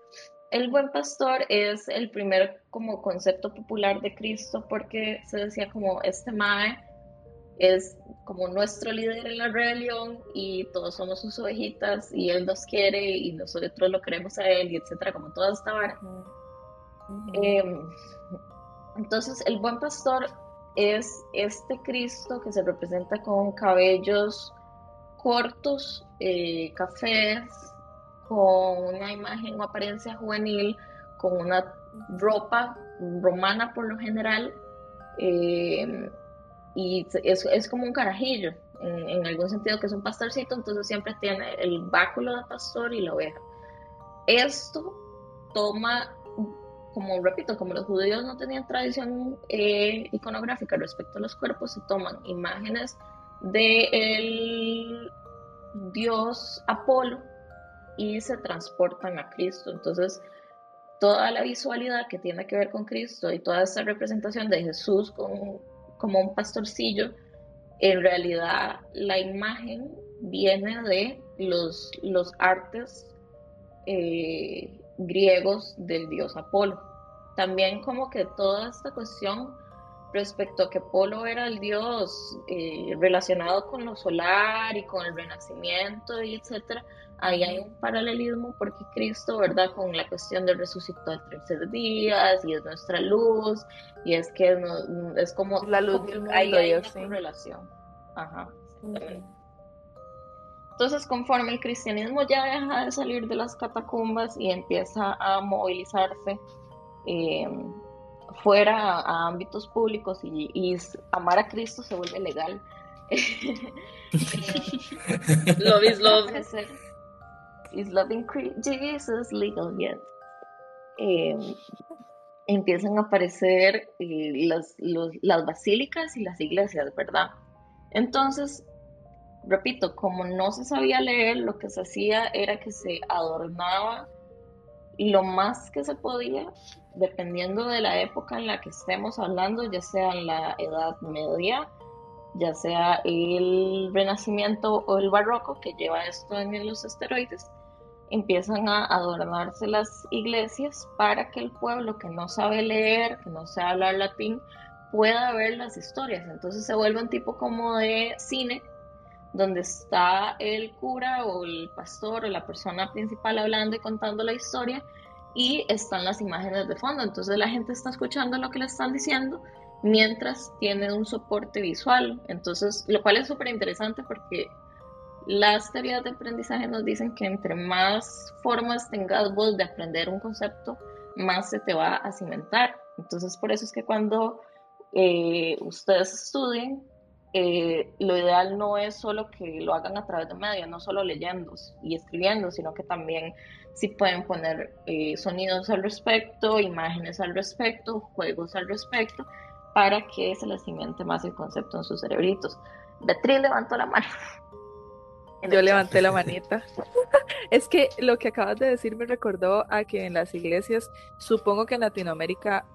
el buen pastor es el primer como concepto popular de Cristo porque se decía como este mae es como nuestro líder en la rebelión y todos somos sus ovejitas y él nos quiere y nosotros lo queremos a él y etcétera, como toda esta vara. Entonces, el buen pastor es este Cristo que se representa con cabellos cortos, eh, cafés, con una imagen o apariencia juvenil, con una ropa romana por lo general, eh, y es, como un carajillo, en, en, algún sentido que es un pastorcito, entonces siempre tiene el báculo de pastor y la oveja. Esto toma como repito, como los judíos no tenían tradición eh, iconográfica respecto a los cuerpos, se toman imágenes del el dios Apolo y se transportan a Cristo. Entonces, toda la visualidad que tiene que ver con Cristo y toda esa representación de Jesús como, como un pastorcillo, en realidad la imagen viene de los, los artes eh, griegos del dios Apolo. También como que toda esta cuestión respecto a que Apolo era el dios eh, relacionado con lo solar y con el renacimiento y etcétera, ahí hay un paralelismo porque Cristo, ¿verdad? Con la cuestión del resucitó al tercer día y es nuestra luz y es que es como la luz del mundo, ahí hay una relación. Ajá. Entonces, conforme el cristianismo ya deja de salir de las catacumbas y empieza a movilizarse eh, fuera a, ámbitos públicos y, amar a Cristo se vuelve legal. love is love. Is loving Jesus legal yet? Eh, empiezan a aparecer eh, las, las basílicas y las iglesias, ¿verdad? Entonces, repito, como no se sabía leer, lo que se hacía era que se adornaba lo más que se podía, dependiendo de la época en la que estemos hablando, ya sea la Edad Media, ya sea el Renacimiento o el Barroco, que lleva esto en los esteroides, empiezan a adornarse las iglesias para que el pueblo que no sabe leer, que no sabe hablar latín, pueda ver las historias. Entonces se vuelve un tipo como de cine donde está el cura o el pastor o la persona principal hablando y contando la historia y están las imágenes de fondo. Entonces la gente está escuchando lo que le están diciendo mientras tiene un soporte visual. Entonces, lo cual es súper interesante porque las teorías de aprendizaje nos dicen que entre más formas tengas vos de aprender un concepto, más se te va a cimentar. Entonces, por eso es que cuando eh, ustedes estudien, eh, lo ideal no es solo que lo hagan a través de medios, no solo leyendo y escribiendo, sino que también si pueden poner eh, sonidos al respecto, imágenes al respecto, juegos al respecto, para que se les cimente más el concepto en sus cerebritos. Beatriz levantó la mano. Yo levanté la manita. es que lo que acabas de decir me recordó a que en las iglesias, supongo que en Latinoamérica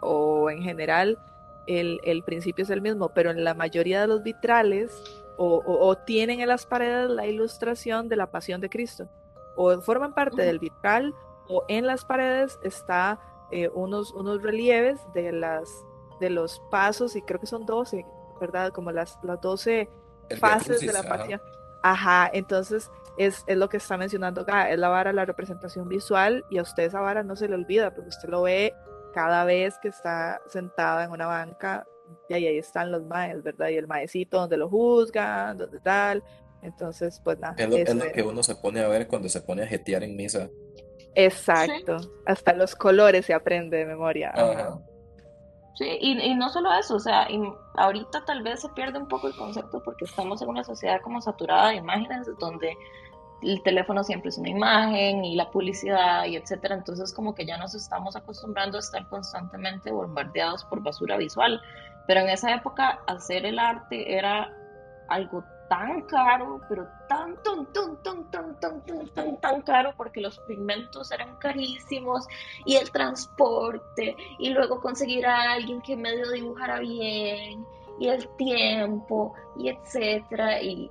o en general, el, principio es el mismo, pero en la mayoría de los vitrales o, tienen en las paredes la ilustración de la pasión de Cristo, o forman parte del vitral, o en las paredes está eh, unos, unos relieves de, las, de los pasos, y creo que son 12, ¿verdad? Como las, las 12 fases de la pasión. Ajá, entonces es, es lo que está mencionando acá, es la vara, la representación visual, y a usted esa vara no se le olvida, porque usted lo ve cada vez que está sentada en una banca, y ahí, están los maes, ¿verdad? Y el maecito donde lo juzgan, donde tal. Entonces, pues nada. Es lo, que uno se pone a ver cuando se pone a jetear en misa. Exacto. Hasta los colores se aprende de memoria. Sí, y, y, no solo eso, o sea, ahorita tal vez se pierde un poco el concepto porque estamos en una sociedad como saturada de imágenes donde el teléfono siempre es una imagen y la publicidad y etcétera, entonces como que ya nos estamos acostumbrando a estar constantemente bombardeados por basura visual, pero en esa época hacer el arte era algo tan caro, pero tan, tan, tan, tan, tan, tan, tan, tan, tan caro porque los pigmentos eran carísimos y el transporte y luego conseguir a alguien que medio dibujara bien y el tiempo y etcétera y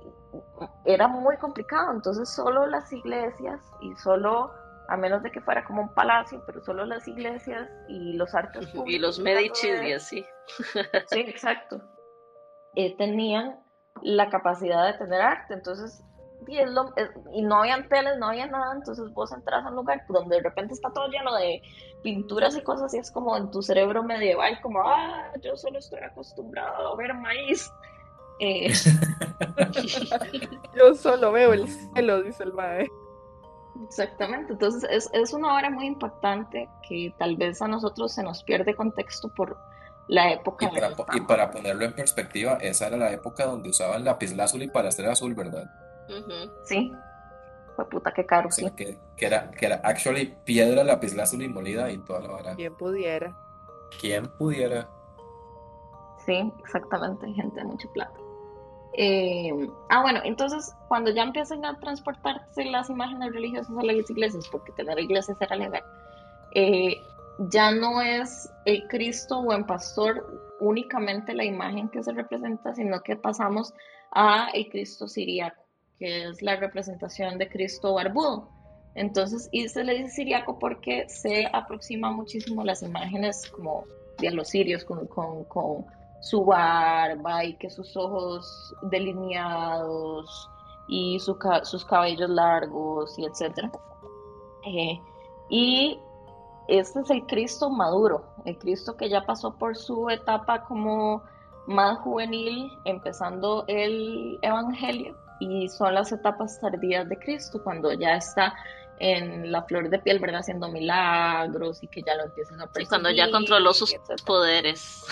era muy complicado, entonces solo las iglesias y solo a menos de que fuera como un palacio, pero solo las iglesias y los artes públicos. Y los Medici y así. Sí, exacto. Eh, tenían la capacidad de tener arte. Entonces, y, y no había teles, no había nada, entonces vos entras a un lugar donde de repente está todo lleno de pinturas y cosas y es como en tu cerebro medieval, como, ah, yo solo estoy acostumbrado a ver maíz. Eh, yo solo veo el cielo, dice el mae. Exactamente, entonces es, es una obra muy impactante que tal vez a nosotros se nos pierde contexto por la época. Y para, ponerlo en perspectiva, esa era la época donde usaban lapislázuli para hacer azul, ¿verdad? Sí. Fue puta que caro, sí. Que, era, que era actually piedra lapislázuli molida y toda la vara. ¿Quién pudiera? ¿Quién pudiera? Sí, exactamente, gente de mucha plata. Eh, ah, bueno, entonces cuando ya empiezan a transportarse las imágenes religiosas a las iglesias, porque tener iglesias era legal, eh, ya no es el Cristo buen pastor únicamente la imagen que se representa, sino que pasamos a el Cristo siriaco, que es la representación de Cristo barbudo. Entonces, y se le dice siriaco porque se aproxima muchísimo las imágenes como de los sirios con, con, su barba y que sus ojos delineados y sus cabellos largos y etcétera. Eh, y este es el Cristo maduro, el Cristo que ya pasó por su etapa como más juvenil, empezando el Evangelio, y son las etapas tardías de Cristo, cuando ya está en la flor de piel, ¿verdad? Haciendo milagros y que ya lo empiezan a perseguir. cuando ya controló sus poderes.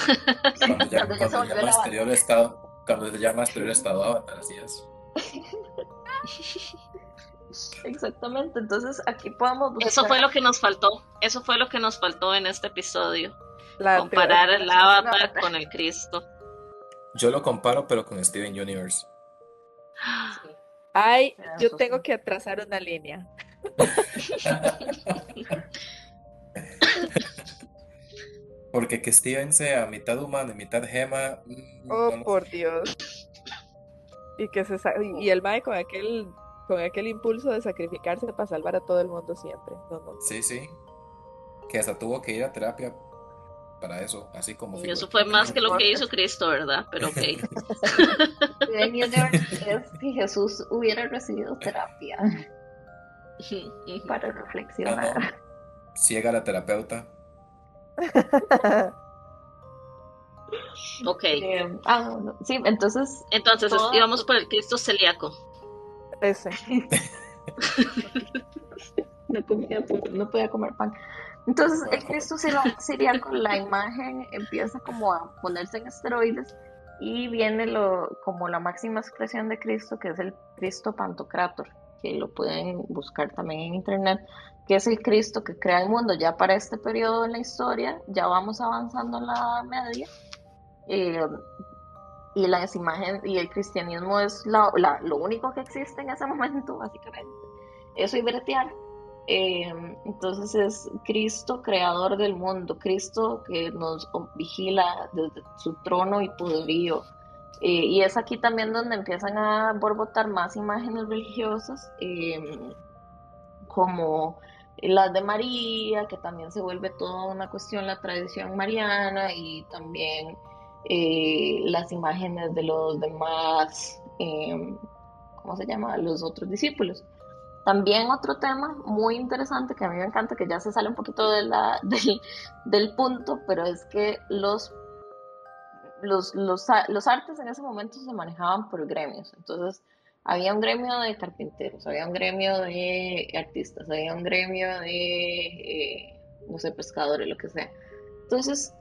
Cuando ya, cuando ya, cuando ya exterior estado, cuando se llama exterior estado así es. Exactamente, entonces aquí podemos Eso fue lo que nos faltó, eso fue lo que nos faltó en este episodio. comparar el avatar con el Cristo. Yo lo comparo, pero con Steven Universe. Ay, yo tengo que atrasar una línea. Porque que Steven sea mitad humano y mitad gema. Mm, oh, por Dios. Y que se y el Mae con aquel con aquel impulso de sacrificarse para salvar a todo el mundo siempre. Sí, sí. Que hasta tuvo que ir a terapia para eso, así como... Y eso fue más que lo que hizo Cristo, ¿verdad? Pero ok. es que Jesús hubiera recibido terapia para reflexionar. Ah, Ciega la terapeuta. ok. Eh, ah, sí, entonces... Entonces íbamos por el Cristo celíaco. Ese. no, comía, no podía comer pan. Entonces el Cristo con la imagen empieza como a ponerse en esteroides y viene lo, como la máxima expresión de Cristo que es el Cristo Pantocrator, que lo pueden buscar también en internet, que es el Cristo que crea el mundo. Ya para este periodo en la historia, ya vamos avanzando en la media. Eh, y las imágenes y el cristianismo es la, lo único que existe en ese momento, básicamente. Eso y bretear. Eh, entonces es Cristo creador del mundo, Cristo que nos vigila desde su trono y poderío. Eh, y es aquí también donde empiezan a borbotar más imágenes religiosas, em, como las de María, que también se vuelve toda una cuestión la tradición mariana y también eh, las imágenes de los demás, em, ¿cómo se llama?, los otros discípulos. También otro tema muy interesante que a mí me encanta, que ya se sale un poquito de la, del, del punto, pero es que los, los, los, los artes en ese momento se manejaban por gremios. Entonces, había un gremio de carpinteros, había un gremio de artistas, había un gremio de, eh, no sé, pescadores, lo que sea. Entonces,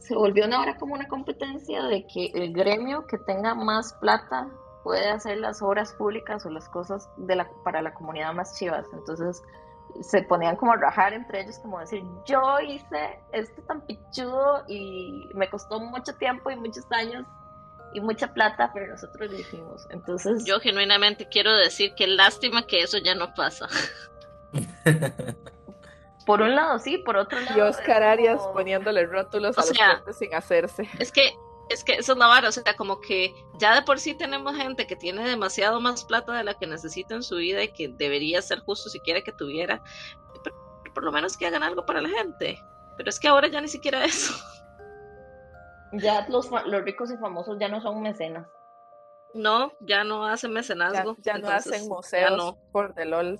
se volvió ahora como una competencia de que el gremio que tenga más plata puede hacer las obras públicas o las cosas de la, para la comunidad más chivas. Entonces, se ponían como a rajar entre ellos, como decir, yo hice esto tan pichudo y me costó mucho tiempo y muchos años y mucha plata, pero nosotros lo hicimos. Entonces. Yo genuinamente quiero decir que lástima que eso ya no pasa. por un lado sí, por otro lado. Y Oscar Arias poniéndole rótulos a los sin hacerse. Es que es que eso es la vara, o sea, como que ya de por sí tenemos gente que tiene demasiado más plata de la que necesita en su vida y que debería ser justo si quiere que tuviera, pero por lo menos que hagan algo para la gente. Pero es que ahora ya ni siquiera eso. Ya los, los ricos y famosos ya no son mecenas. No, ya no hacen mecenazgo. Ya, no hacen museos por the LOL.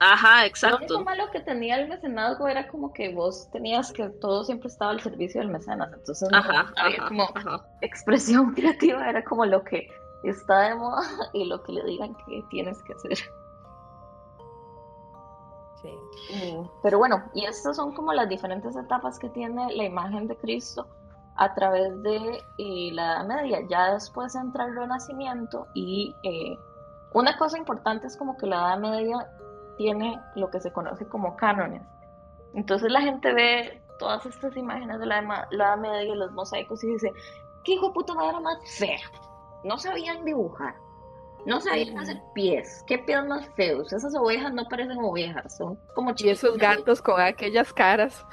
Ajá, exacto. Lo único malo que tenía el mecenazgo era como que vos tenías que todo siempre estaba al servicio del mecenas. Entonces había como expresión creativa, era como lo que está de moda y lo que le digan que tienes que hacer. Sí. pero bueno, y estas son como las diferentes etapas que tiene la imagen de Cristo a través de eh, la Edad Media. Ya después entra el Renacimiento y eh, una cosa importante es como que la Edad Media tiene lo que se conoce como cánones. Entonces la gente ve todas estas imágenes de la, Edad Media y los mosaicos y dice, ¿qué hijo de puta madre más fea? No sabían dibujar. No sabían hacer pies. ¿Qué pies más feos? Esas ovejas no parecen ovejas, son como Y esos gatos con aquellas caras.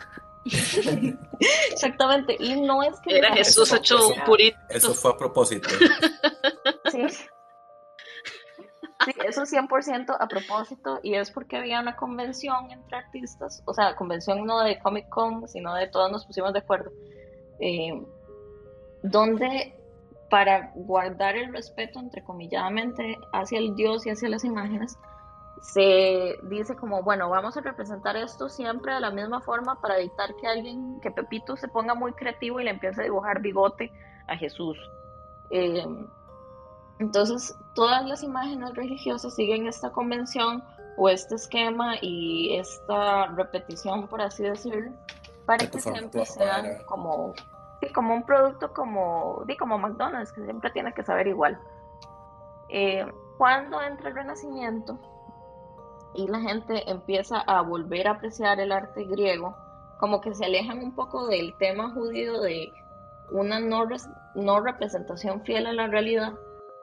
Exactamente, y no es que... Era Jesús hecho un purito. Eso fue a propósito. sí. Sí, eso 100% a propósito y es porque había una convención entre artistas, o sea, convención no de Comic Con, sino de todos nos pusimos de acuerdo, eh, donde para guardar el respeto, entrecomilladamente, hacia el Dios y hacia las imágenes, se dice como, bueno, vamos a representar esto siempre de la misma forma para evitar que alguien, que Pepito se ponga muy creativo y le empiece a dibujar bigote a Jesús. Eh, entonces, todas las imágenes religiosas siguen esta convención o este esquema y esta repetición, por así decirlo, para que siempre sean como, como un producto como, como McDonald's, que siempre tiene que saber igual. Eh, cuando entra el Renacimiento, y la gente empieza a volver a apreciar el arte griego, como que se alejan un poco del tema judío de una no, no representación fiel a la realidad,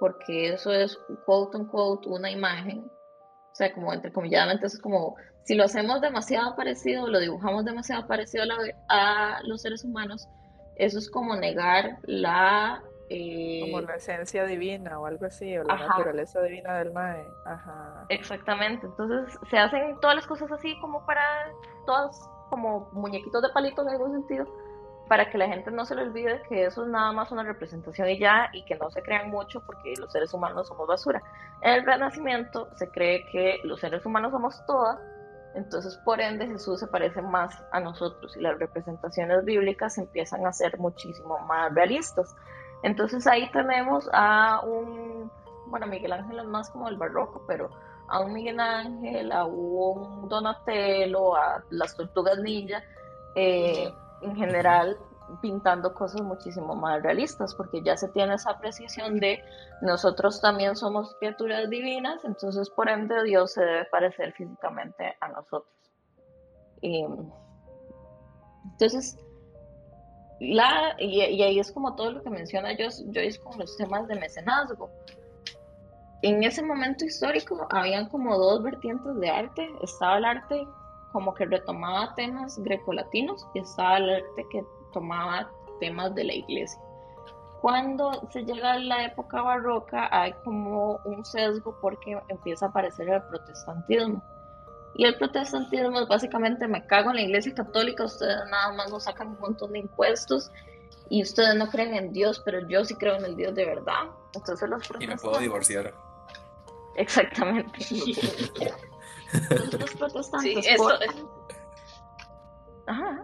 porque eso es quote unquote una imagen, o sea, como entre comilladamente, es como si lo hacemos demasiado parecido, lo dibujamos demasiado parecido a los seres humanos, eso es como negar la eh, Como la esencia divina o algo así, o la naturaleza divina del Mae. Ajá. Exactamente, entonces se hacen todas las cosas así como para, todas como muñequitos de palito en algún sentido, para que la gente no se le olvide que eso es nada más una representación y ya, y que no se crean mucho porque los seres humanos somos basura. En el Renacimiento se cree que los seres humanos somos todas, entonces por ende Jesús se parece más a nosotros y las representaciones bíblicas empiezan a ser muchísimo más realistas. Entonces ahí tenemos a un, bueno, Miguel Ángel es más como el barroco, pero a un Miguel Ángel, a un Donatello, a las tortugas ninja, eh, en general pintando cosas muchísimo más realistas, porque ya se tiene esa apreciación de nosotros también somos criaturas divinas, entonces por ende Dios se debe parecer físicamente a nosotros. Y, entonces, la, y, ahí es como todo lo que menciona Joyce, con los temas de mecenazgo. En ese momento histórico habían como dos vertientes de arte. Estaba el arte como que retomaba temas grecolatinos y estaba el arte que tomaba temas de la iglesia. Cuando se llega a la época barroca hay como un sesgo porque empieza a aparecer el protestantismo y el protestantismo es básicamente me cago en la iglesia católica, ustedes nada más nos sacan un montón de impuestos y ustedes no creen en Dios, pero yo sí creo en el Dios de verdad. Entonces los protestantes... Y me puedo divorciar. Exactamente. los protestantes. Sí, esto,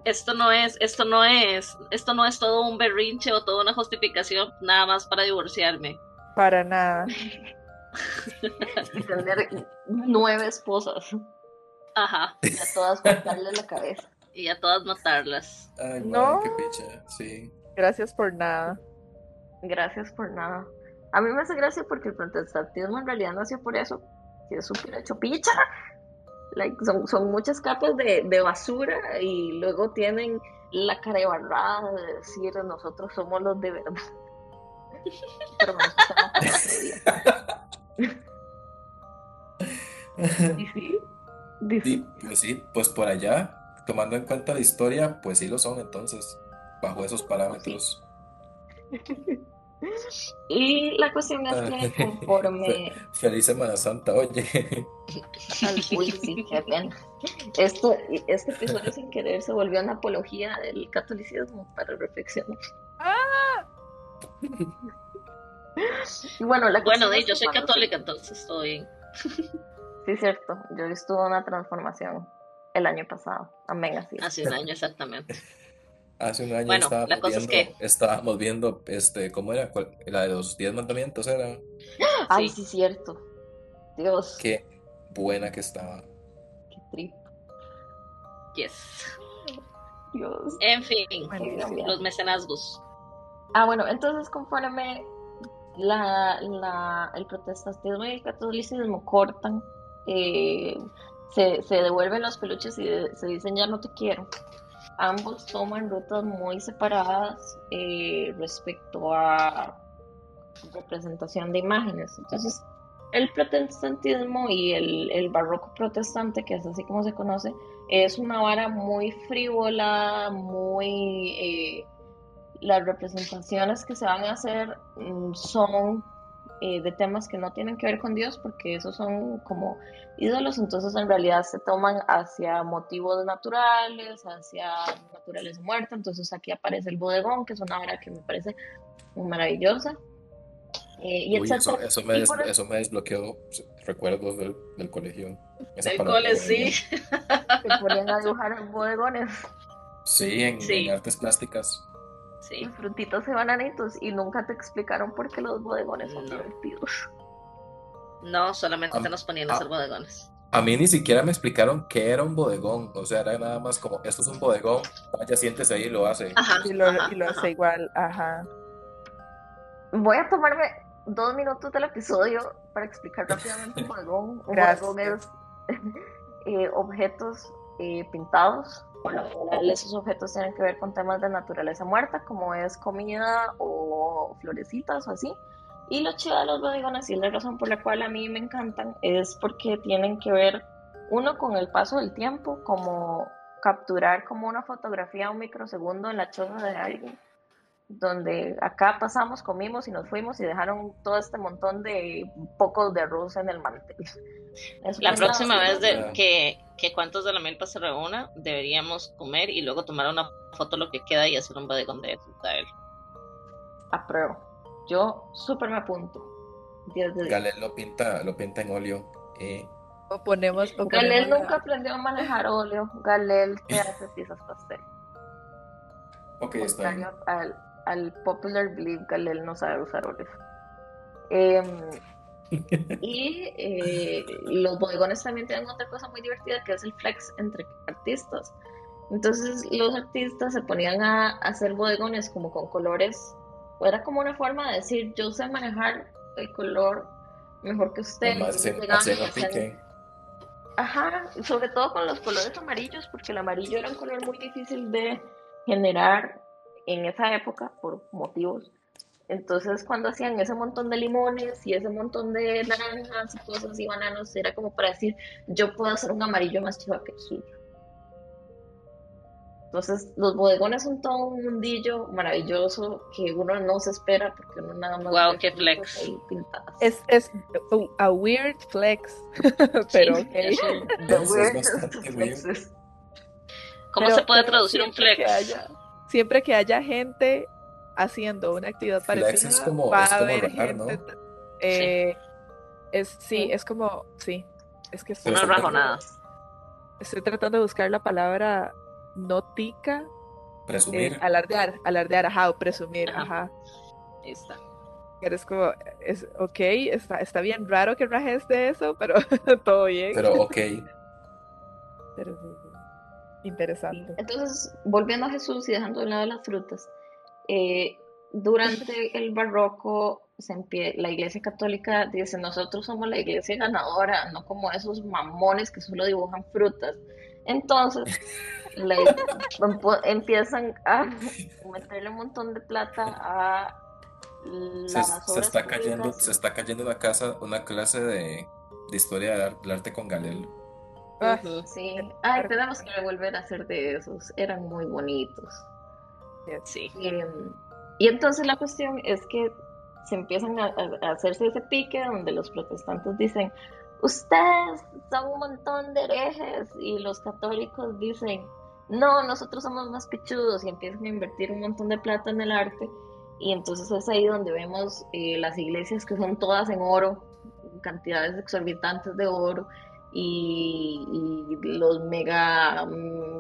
esto no es, esto no es, esto no es todo un berrinche o toda una justificación nada más para divorciarme. Para nada. y tener nueve esposas. Ajá. Y a todas cortarle la cabeza. Y a todas matarlas. Ay, no. qué picha, sí. Gracias por nada. Gracias por nada. A mí me hace gracia porque el protestantismo en realidad nació por eso. Que es súper hecho picha son, muchas capas de, basura y luego tienen la cara de barrada de decir nosotros somos los de verdad. Pero ¿Y sí? pues sí, pues por allá, tomando en cuenta la historia, pues sí lo son entonces, bajo esos parámetros. Y la cuestión es que conforme... Feliz Semana Santa, oye. Uy, sí, qué pena. Esto, este episodio sin querer se volvió una apología del catolicismo para reflexionar. ¡Ah! Y bueno, la bueno, yo soy católica, entonces estoy Sí, cierto. Yo estuve una transformación el año pasado. Amén, así. Hace un año, exactamente. Hace un año estábamos, viendo, estábamos viendo, este, ¿cómo era? La de los diez mandamientos era. Ay, sí, cierto. Dios. Qué buena que estaba. Qué trip. Yes. Dios. En fin, los mecenazgos. Ah, bueno, entonces conforme la, la, el protestantismo y el catolicismo cortan, eh, se, se devuelven los peluches y se dicen ya no te quiero ambos toman rutas muy separadas eh, respecto a representación de imágenes. Entonces, el protestantismo y el, barroco protestante, que es así como se conoce, es una vara muy frívola, muy... Eh, las representaciones que se van a hacer mm, son eh, de temas que no tienen que ver con Dios, porque esos son como ídolos, entonces en realidad se toman hacia motivos naturales, hacia naturales muerta, entonces aquí aparece el bodegón, que es una obra que me parece muy maravillosa. Eh, y eso, eso, me eso, me desbloqueó recuerdos del, del colegio. Del cole, sí. Se ponían a dibujar bodegones. Sí, en, en artes plásticas. Sí. Los frutitos y bananitos y nunca te explicaron por qué los bodegones son divertidos. No, solamente nos ponían a hacer bodegones. A mí ni siquiera me explicaron qué era un bodegón. O sea, era nada más como, esto es un bodegón, vaya, siéntese ahí y lo hace. y lo, hace igual, ajá. Voy a tomarme dos minutos del episodio para explicar rápidamente un bodegón. Un bodegón es eh, objetos eh, pintados bueno, esos objetos tienen que ver con temas de naturaleza muerta, como es comida o florecitas o así. Y lo chido de los bodegones y la razón por la cual a mí me encantan es porque tienen que ver, uno, con el paso del tiempo, como capturar como una fotografía un microsegundo en la choza de alguien, donde acá pasamos, comimos y nos fuimos y dejaron todo este montón de pocos de arroz en el mantel. la próxima vez de, que, que cuantos de la milpa se reúna, deberíamos comer y luego tomar una foto lo que queda y hacer un bodegón de él. Apruebo. Yo súper me apunto. Galel lo pinta, lo pinta en óleo. Eh. O ponemos, Galel nunca aprendió a manejar óleo. Galel te hace piezas pastel. Ok, está bien. Al, al popular belief, Galel no sabe usar óleo. Eh, y eh, los bodegones también tienen otra cosa muy divertida que es el flex entre artistas. Entonces los artistas se ponían a, hacer bodegones como con colores, era como una forma de decir, yo sé manejar el color mejor que usted. Ajá, sobre todo con los colores amarillos, porque el amarillo era un color muy difícil de generar en esa época por motivos entonces, cuando hacían ese montón de limones y ese montón de naranjas y cosas y bananos, era como para decir, yo puedo hacer un amarillo más chido que el suyo. Entonces, los bodegones son todo un mundillo maravilloso que uno no se espera porque uno nada más. ¡Wow, qué flex! Es, es a weird flex, pero okay. ¿Cómo se puede traducir un flex? Siempre que haya gente haciendo una actividad parecida. Es como, va a haber eh, Es, sí, es como, sí, es que Una rajonada. Estoy tratando de buscar la palabra notica. Presumir. Eh, alardear, alardear, ajá, o presumir, ajá. Ahí está. Eres como, es, ok, está, está bien raro que rajes de eso, pero todo bien. Pero ok. Pero interesante. Entonces, volviendo a Jesús y dejando de lado las frutas, eh, durante el barroco se la iglesia católica dice, nosotros somos la iglesia ganadora, no como esos mamones que solo dibujan frutas. Entonces, empiezan a meterle un montón de plata a se, se, está cayendo se está cayendo una casa una clase de, de historia del arte con Galel ah, sí. ay tenemos que volver a hacer de esos. Eran muy bonitos. Sí. Em, y entonces la cuestión es que se empiezan a, hacerse ese pique donde los protestantes dicen, ustedes son un montón de herejes y los católicos dicen, no, nosotros somos más pichudos y empiezan a invertir un montón de plata en el arte. Y entonces es ahí donde vemos eh, las iglesias que son todas en oro, cantidades exorbitantes de oro y, y los mega... Mm,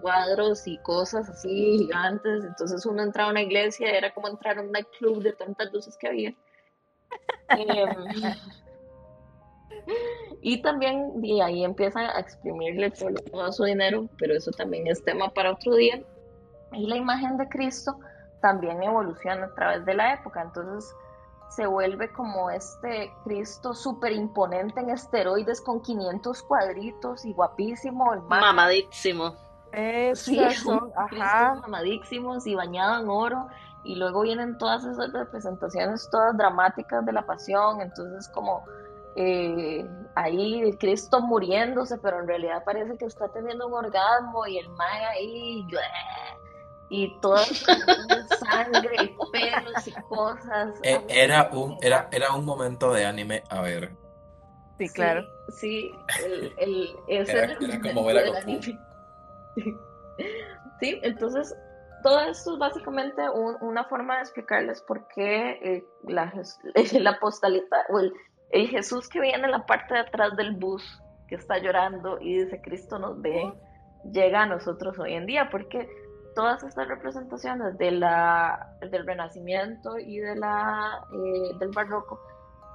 cuadros y cosas así gigantes. Entonces uno entraba a una iglesia, era como entrar a un nightclub de tantas luces que había. Em, y también y ahí empiezan a exprimirle todo, su dinero, pero eso también es tema para otro día. Y la imagen de Cristo también evoluciona a través de la época. Entonces se vuelve como este Cristo súper imponente en esteroides con 500 cuadritos y guapísimo. El Mamadísimo sí, son amadísimos y bañados en oro. Y luego vienen todas esas representaciones todas dramáticas de la pasión. Entonces como eh, ahí el Cristo muriéndose, pero en realidad parece que está teniendo un orgasmo y el mae ahí y toda sangre y pelos y cosas. E, era un, era, era un momento de anime, a ver. Sí, claro. Sí, el, el, ese era, era como ver a Goku. sí, entonces todo esto es básicamente una forma de explicarles por qué eh, la, la postalita o el, Jesús que viene en la parte de atrás del bus que está llorando y dice Cristo nos ve, llega a nosotros hoy en día, porque todas estas representaciones de del Renacimiento y de la, eh, del Barroco,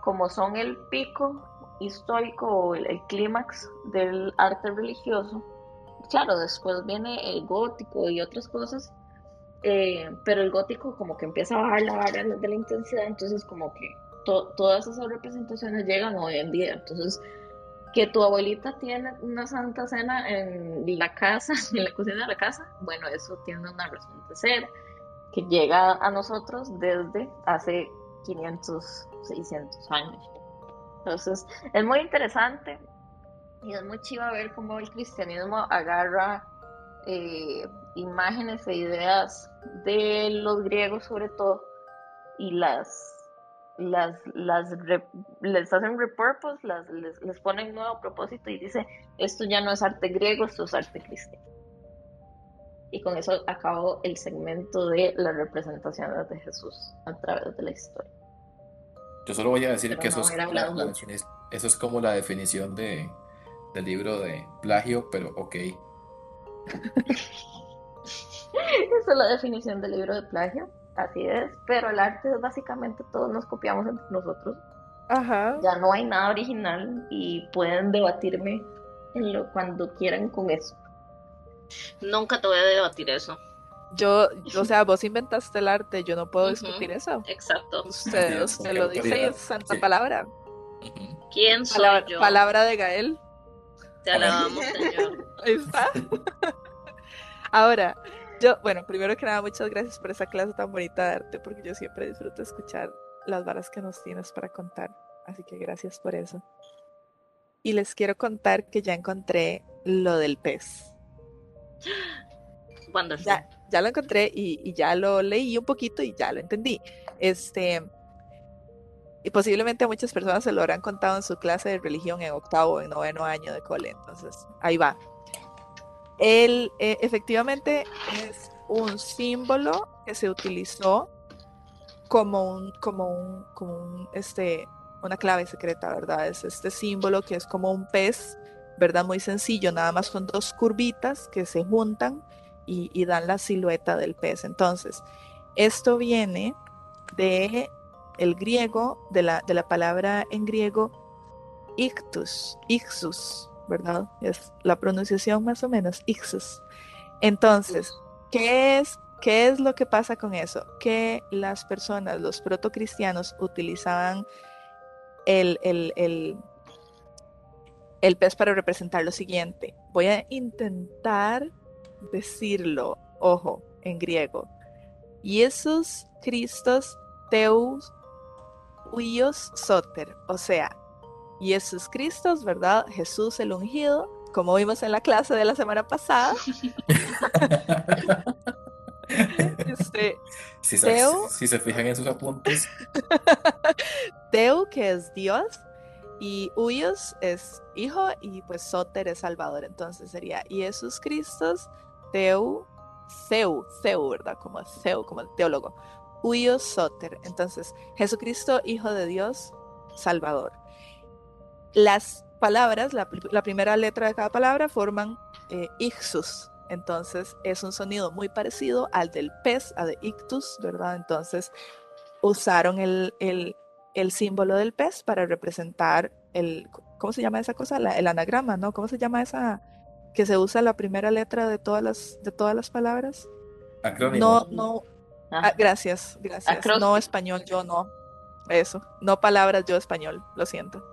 como son el pico histórico o el clímax del arte religioso, claro, después viene el gótico y otras cosas, eh, pero el gótico como que empieza a bajar la vara de la intensidad, entonces como que todas esas representaciones llegan hoy en día, entonces que tu abuelita tiene una santa cena en la casa, en la cocina de la casa, bueno, eso tiene una razón de ser, que llega a nosotros desde hace 500, 600 años. Entonces, es muy interesante, y es muy chiva ver cómo el cristianismo agarra eh, imágenes e ideas de los griegos sobre todo y las las, las les hacen repurpose, las, les, les ponen nuevo propósito y dice esto ya no es arte griego, esto es arte cristiano. Y con eso acabo el segmento de las representaciones de Jesús a través de la historia. Yo solo voy a decir que eso es, eso es como la definición de, del libro de plagio, pero ok. Esa es la definición del libro de plagio, así es, pero el arte es básicamente todos nos copiamos entre nosotros. Ajá. Ya no hay nada original y pueden debatirme en lo, cuando quieran con eso. Nunca te voy a debatir eso. Yo, o sea, vos inventaste el arte, yo no puedo discutir eso. Exacto. Usted, usted lo dice y es santa palabra. ¿Quién soy palabra, yo? Palabra de Gael. Te alabamos, Señor. Ahí está. Ahora, yo, bueno, primero que nada, muchas gracias por esa clase tan bonita de arte, porque yo siempre disfruto escuchar las varas que nos tienes para contar. Así que gracias por eso. Y les quiero contar que ya encontré lo del pez. Ya, ya lo encontré y, y, ya lo leí un poquito y ya lo entendí. Este, y posiblemente a muchas personas se lo habrán contado en su clase de religión en octavo o en noveno año de cole. Entonces, ahí va. Él eh, efectivamente es un símbolo que se utilizó como un, como un, como un, este, una clave secreta, ¿verdad? Es este símbolo que es como un pez, ¿verdad? Muy sencillo, nada más con dos curvitas que se juntan y, dan la silueta del pez. Entonces, esto viene de el griego, de la, de la palabra en griego ictus, ixus, ¿verdad? Es la pronunciación más o menos, ixus. Entonces, ¿qué es, ¿qué es lo que pasa con eso? Que las personas, los protocristianos, utilizaban el, el, el, pez para representar lo siguiente. Voy a intentar decirlo, ojo, en griego. Jesús Christos Teus Huios Soter, o sea, Jesús Cristo, ¿verdad? Jesús el ungido, como vimos en la clase de la semana pasada. este, si, se, fijan en sus apuntes. Teu, que es Dios, y Huyos es hijo, y pues Soter es Salvador. Entonces sería Jesús Cristo, Teu, Seu, Seu, ¿verdad? Como Seu, como el teólogo. Huyos Soter. Entonces, Jesucristo, Hijo de Dios, Salvador. Las palabras, la, primera letra de cada palabra forman eh, ixus. Entonces es un sonido muy parecido al del pez, a de ictus, ¿verdad? Entonces usaron el, el, símbolo del pez para representar el, ¿cómo se llama esa cosa? el anagrama, ¿no? ¿Cómo se llama esa que se usa la primera letra de todas las, de todas las palabras? Acrónimo. No, no. Ah. Ah, gracias, gracias. No español, yo no. Eso, no palabras, yo español, lo siento.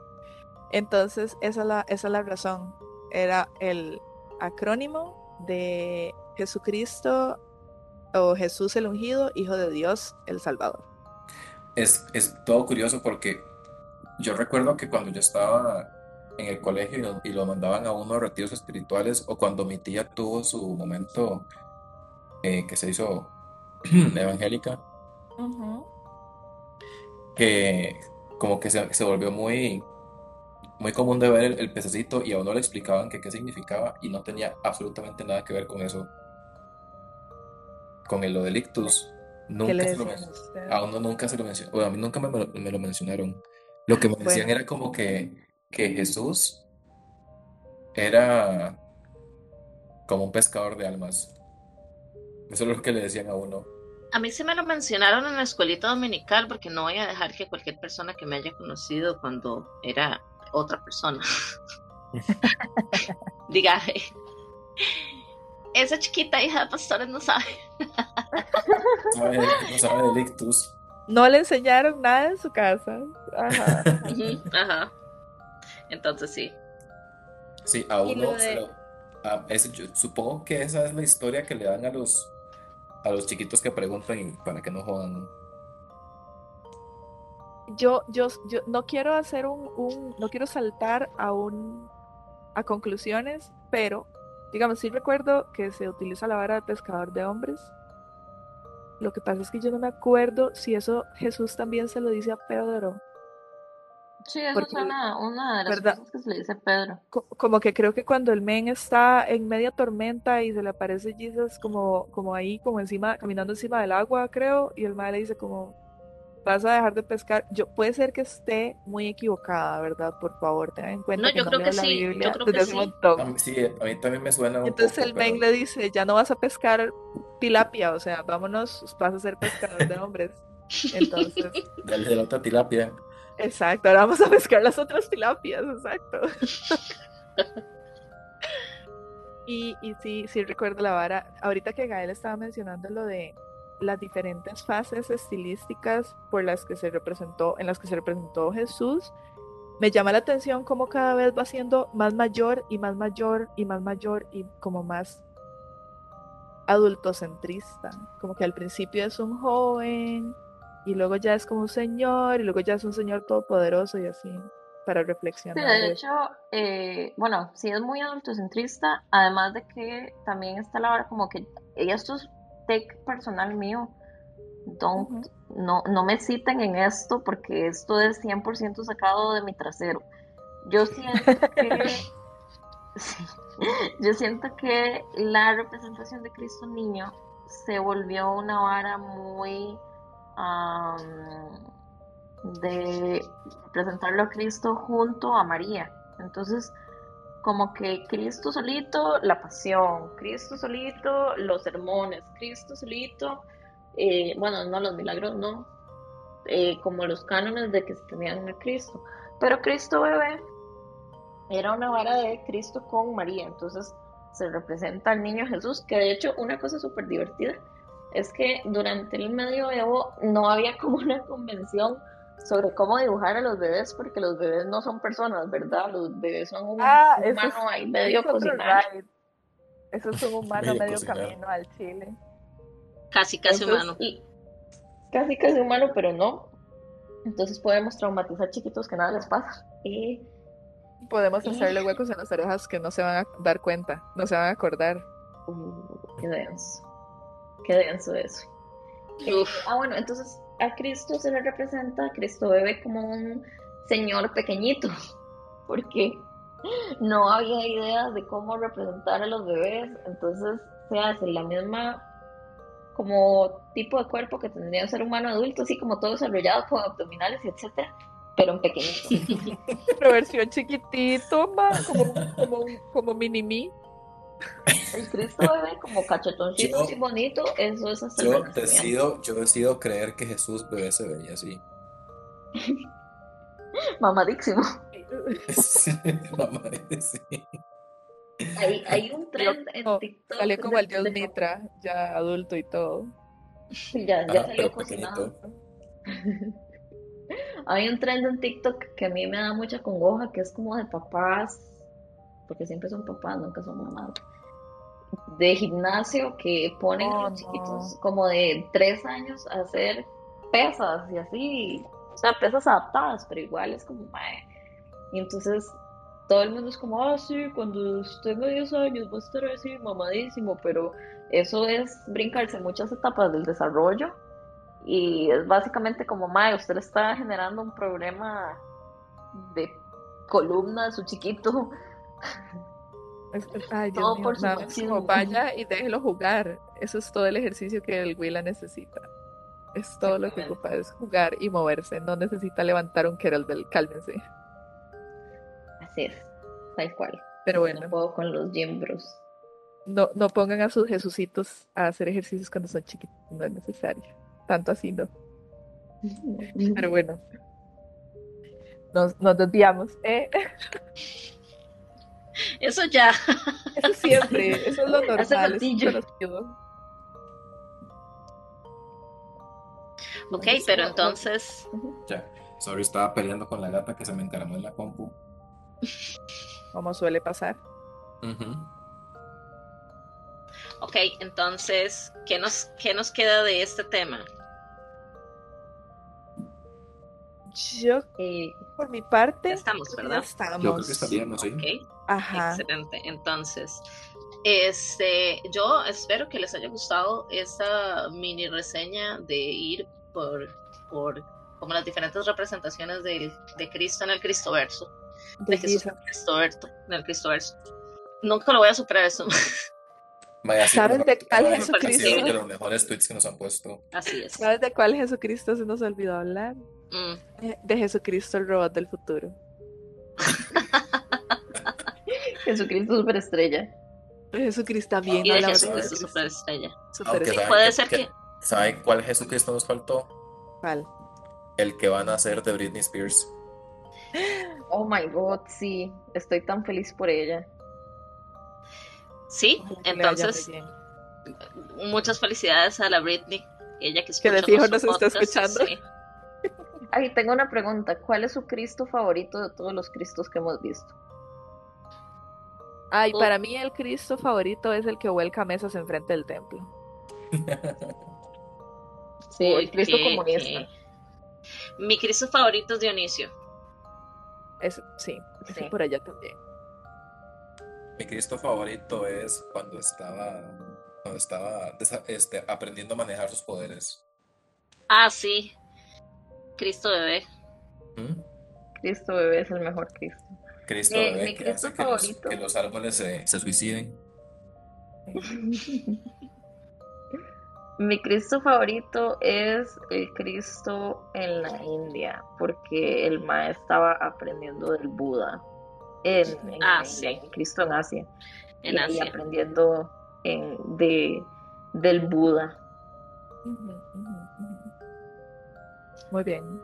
Entonces, esa es la, esa es la razón. Era el acrónimo de Jesucristo o Jesús el ungido, Hijo de Dios, el Salvador. Es, es todo curioso porque yo recuerdo que cuando yo estaba en el colegio y lo, mandaban a unos retiros espirituales o cuando mi tía tuvo su momento eh, que se hizo evangélica, que como que se, se volvió muy muy común de ver el, pececito y a uno le explicaban que qué significaba y no tenía absolutamente nada que ver con eso. Con el lo del ictus. Nunca se lo a uno nunca se lo mencionó. Bueno, a mí nunca me, lo mencionaron. Lo que me decían era como que, que Jesús era como un pescador de almas. Eso es lo que le decían a uno. A mí se me lo mencionaron en la escuelita dominical porque no voy a dejar que cualquier persona que me haya conocido cuando era otra persona. Diga, esa chiquita hija de pastores no sabe. no sabe de lictus. No le enseñaron nada en su casa. Ajá. Ajá. Entonces sí. Sí, a uno supongo que esa es la historia que le dan a los a los chiquitos que preguntan para que no jodan yo, yo, yo no quiero hacer un, no quiero saltar a un, a conclusiones, pero, digamos, sí recuerdo que se utiliza la vara de pescador de hombres. Lo que pasa es que yo no me acuerdo si eso Jesús también se lo dice a Pedro. Sí, eso es una, una, de las cosas que se le dice a Pedro. como que creo que cuando el men está en media tormenta y se le aparece Jesus como, como ahí, como encima, caminando encima del agua, creo, y el mal le dice como, vas a dejar de pescar. Yo puede ser que esté muy equivocada, ¿verdad? Por favor, tengan en cuenta. No, yo creo que sí. yo creo que sí. A mí, sí. A mí también me suena. Un Entonces el men le dice, ya no vas a pescar tilapia, o sea, vámonos, vas a ser pescador de hombres. Entonces. Dale de la otra tilapia. Exacto, ahora vamos a pescar las otras tilapias, exacto. y, y sí, sí recuerdo la vara. Ahorita que Gael estaba mencionando lo de las diferentes fases estilísticas por las que se representó, en las que se representó Jesús, me llama la atención cómo cada vez va siendo más mayor y más mayor y más mayor y como más adultocentrista. Como que al principio es un joven y luego ya es como un señor y luego ya es un señor todopoderoso y así para reflexionar. Sí, de hecho, eh, bueno, sí es muy adultocentrista, además de que también está la hora como que estos personal mío. no, no me citen en esto porque esto es 100% sacado de mi trasero. Yo siento que... yo siento que la representación de Cristo niño se volvió una vara muy de presentarlo a Cristo junto a María. Entonces, como que Cristo solito, la pasión, Cristo solito, los sermones, Cristo solito, eh, bueno, no los milagros, no, eh, como los cánones de que se tenían a Cristo. Pero Cristo bebé era una vara de Cristo con María, entonces se representa al niño Jesús, que de hecho una cosa súper divertida es que durante el medioevo no había como una convención sobre cómo dibujar a los bebés, porque los bebés no son personas, ¿verdad? Los bebés son un Ah, humano ahí medio eso es otro cocinado. Eso es un humano Medio camino al Chile. Casi, casi Entonces, humano. y- casi casi humano, pero no. Entonces podemos traumatizar chiquitos que nada les pasa. Y Podemos Y- hacerle huecos en las orejas que no se van a dar cuenta, no se van a acordar. uh, qué denso. Qué denso eso. Eh, ah, bueno, entonces a Cristo se le representa, a Cristo bebe como un señor pequeñito, porque no había ideas de cómo representar a los bebés, entonces se hace la misma como tipo de cuerpo que tendría un ser humano adulto, así como todo desarrollado con abdominales etcétera, pero en pequeñito. Pero versión chiquitito, como, como, como mini me. El Cristo bebé como cachetoncito Yo- y bonito, eso es hasta el Yo decido, yo decido creer que Jesús bebé se veía así. Mamadísimo. Sí, sí. Hay, hay un trend en TikTok. Salió como el dios Mitra, ya adulto y todo. Ya, ya Ajá, salió cocinado. pequeñito. Hay un trend en TikTok que a mí me da mucha congoja, que es como de papás, porque siempre son papás, nunca son mamás, de gimnasio que ponen a Oh, los no. chiquitos como de tres años a hacer pesas y así, o sea, pesas adaptadas, pero igual es como, mae. Y entonces todo el mundo es como, ah, sí, cuando tenga 10 años va a estar así mamadísimo, pero eso es brincarse muchas etapas del desarrollo y es básicamente como, mae, usted le está generando un problema de columna de su chiquito. Ay, Dios Todo mío, por su nada más machismo. como vaya y déjelo jugar. Eso es todo el ejercicio que el Willa necesita. Es todo lo que ocupa, es jugar y moverse. No necesita levantar un kettlebell, cálmense. Así es, tal cual. Pero No bueno, puedo con los miembros. no, no pongan a sus jesucitos a hacer ejercicios cuando son chiquitos, no es necesario. Tanto así no. Pero bueno, nos, nos desviamos. ¿eh? Eso ya. Eso siempre, eso es lo normal. eso. Ok, pero entonces, Ya, sorry, estaba peleando con la gata que se me encaramó en la compu. Como suele pasar. Ujú. ok, entonces, ¿qué nos, qué nos queda de este tema? Yo, Eh, por mi parte, Ya estamos, ¿verdad? ya estamos. Yo creo que estaríamos, sí. Ok, Ajá. excelente. Entonces, este, yo espero que les haya gustado esta mini reseña de ir por, por como las diferentes representaciones de Cristo en el Cristoverso, de De Jesús en el Cristoverso, en el Cristoverso. Nunca lo voy a superar eso. Vaya, sí, ¿Sabes de cuál Jesucristo? de los mejores tweets que nos han puesto. Así es. ¿Sabes de cuál Jesucristo se nos olvidó hablar? Mm, De- Jesucristo, el robot del futuro. Jesucristo superestrella. Jesucristo también y de Jesucristo superestrella. Bien. Puede ser que- que ¿Saben cuál Jesucristo nos faltó? ¿Cuál? El que van a hacer de Britney Spears. Oh my god, sí, estoy tan feliz por ella. sí, entonces bien. muchas felicidades a la Britney, ella que Que escucha de fijo nos está escuchando. sí. Ay, tengo una pregunta. ¿Cuál es su Cristo favorito de todos los Cristos que hemos visto? Ay, Oh. para mí el Cristo favorito es el que vuelca mesas enfrente del templo. Sí, el Cristo comunista. Mi Cristo favorito es Dionisio. Es, sí, Sí. por allá también. Mi Cristo favorito es cuando estaba, cuando estaba este, aprendiendo a manejar sus poderes. Ah, sí. Cristo bebé. ¿Mm? Cristo bebé es el mejor Cristo. Cristo Eh, bebé mi que Cristo hace que los, favorito. que los árboles se, se suiciden. Mi Cristo favorito es el Cristo en la India, porque el Ma estaba aprendiendo del Buda en, Ah, en- sí. en Cristo en Asia. En y Asia. aprendiendo en- de, del Buda. Ujú. Muy bien.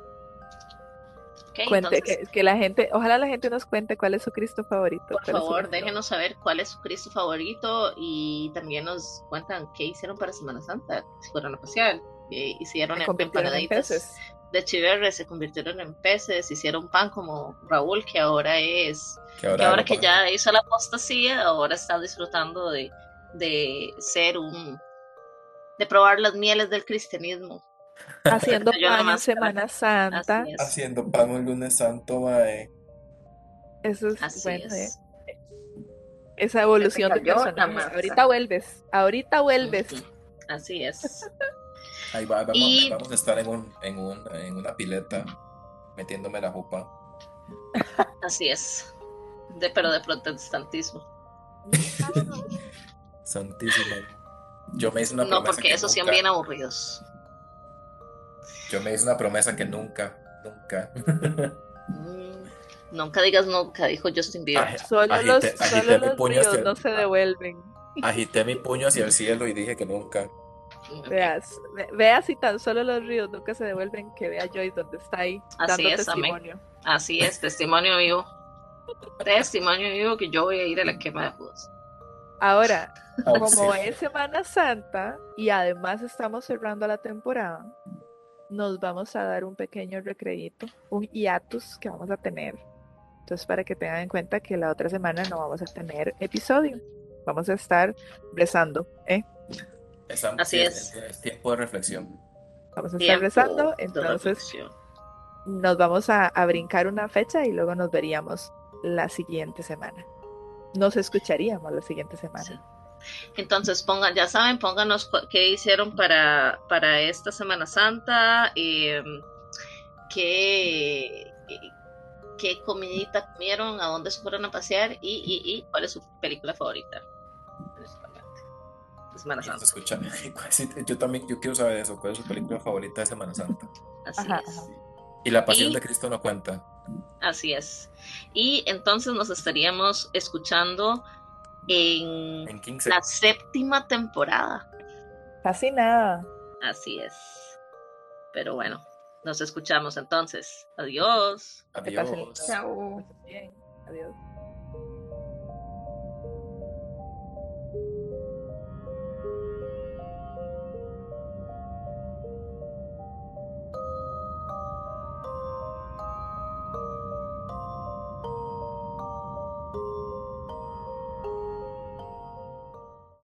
Ok, Cuente, entonces, que, que la gente, ojalá la gente nos cuente cuál es su Cristo favorito. por favor, déjenos saber cuál es su Cristo favorito y también nos cuentan qué hicieron para Semana Santa, si fueron a pasear, qué hicieron Se en convirtieron en empanaditas peces. de chiverre, se convirtieron en peces, hicieron pan como Raúl, que ahora es Que ahora, que ahora que ya hizo la apostasía, ahora está disfrutando de, de ser un de probar las mieles del cristianismo. Haciendo pan en Semana Santa. Así es. Haciendo pan un lunes santo, mae. Eso es Así bueno, ¿eh? es. Esa evolución de cayó la personaje. masa. Ahorita vuelves, ahorita vuelves. Así es. Ahí va, vamos, Y- vamos a estar en, un, en, un, en una pileta metiéndome la jupa. Así es. De, pero de protestantismo. Santísimo. Yo me hice una No, porque que esos son bien aburridos. Yo me hice una promesa que nunca, nunca. Mm, nunca digas nunca, dijo Justin Bieber. Aj- Solo agité- los, agité solo mi los puño ríos hacia- no se devuelven. Agité mi puño hacia el cielo y dije que nunca. Mm, Veas, ve- vea si tan solo los ríos nunca se devuelven, que vea Joyce donde está ahí Así dando es, amén. testimonio. Así es, testimonio vivo. Testimonio vivo que yo voy a ir a la quema de Judas. Ahora, como es Semana Santa y además estamos cerrando la temporada, nos vamos a dar un pequeño recreíto, un hiatus que vamos a tener. Entonces, para que tengan en cuenta que la otra semana no vamos a tener episodio. Vamos a estar rezando, ¿eh? Así sí, es. es tiempo de reflexión. Vamos a estar rezando, entonces nos vamos a, a brincar una fecha y luego nos veríamos la siguiente semana. Nos escucharíamos la siguiente semana. Sí. Entonces, pongan, ya saben, pónganos qué hicieron para, para esta Semana Santa, eh, qué, qué comidita comieron, a dónde se fueron a pasear y, y, y cuál es su película favorita. de Semana Santa. escucha- Yo también yo quiero saber eso. ¿Cuál es su película favorita de Semana Santa? Así Ajá, es. ajá. Y la pasión Y- de Cristo no cuenta. Así es. Y entonces nos estaríamos escuchando en En 15. la séptima temporada. Casi nada. Así es. Pero bueno, nos escuchamos entonces. Adiós. Adiós. Chao. Bien. Adiós.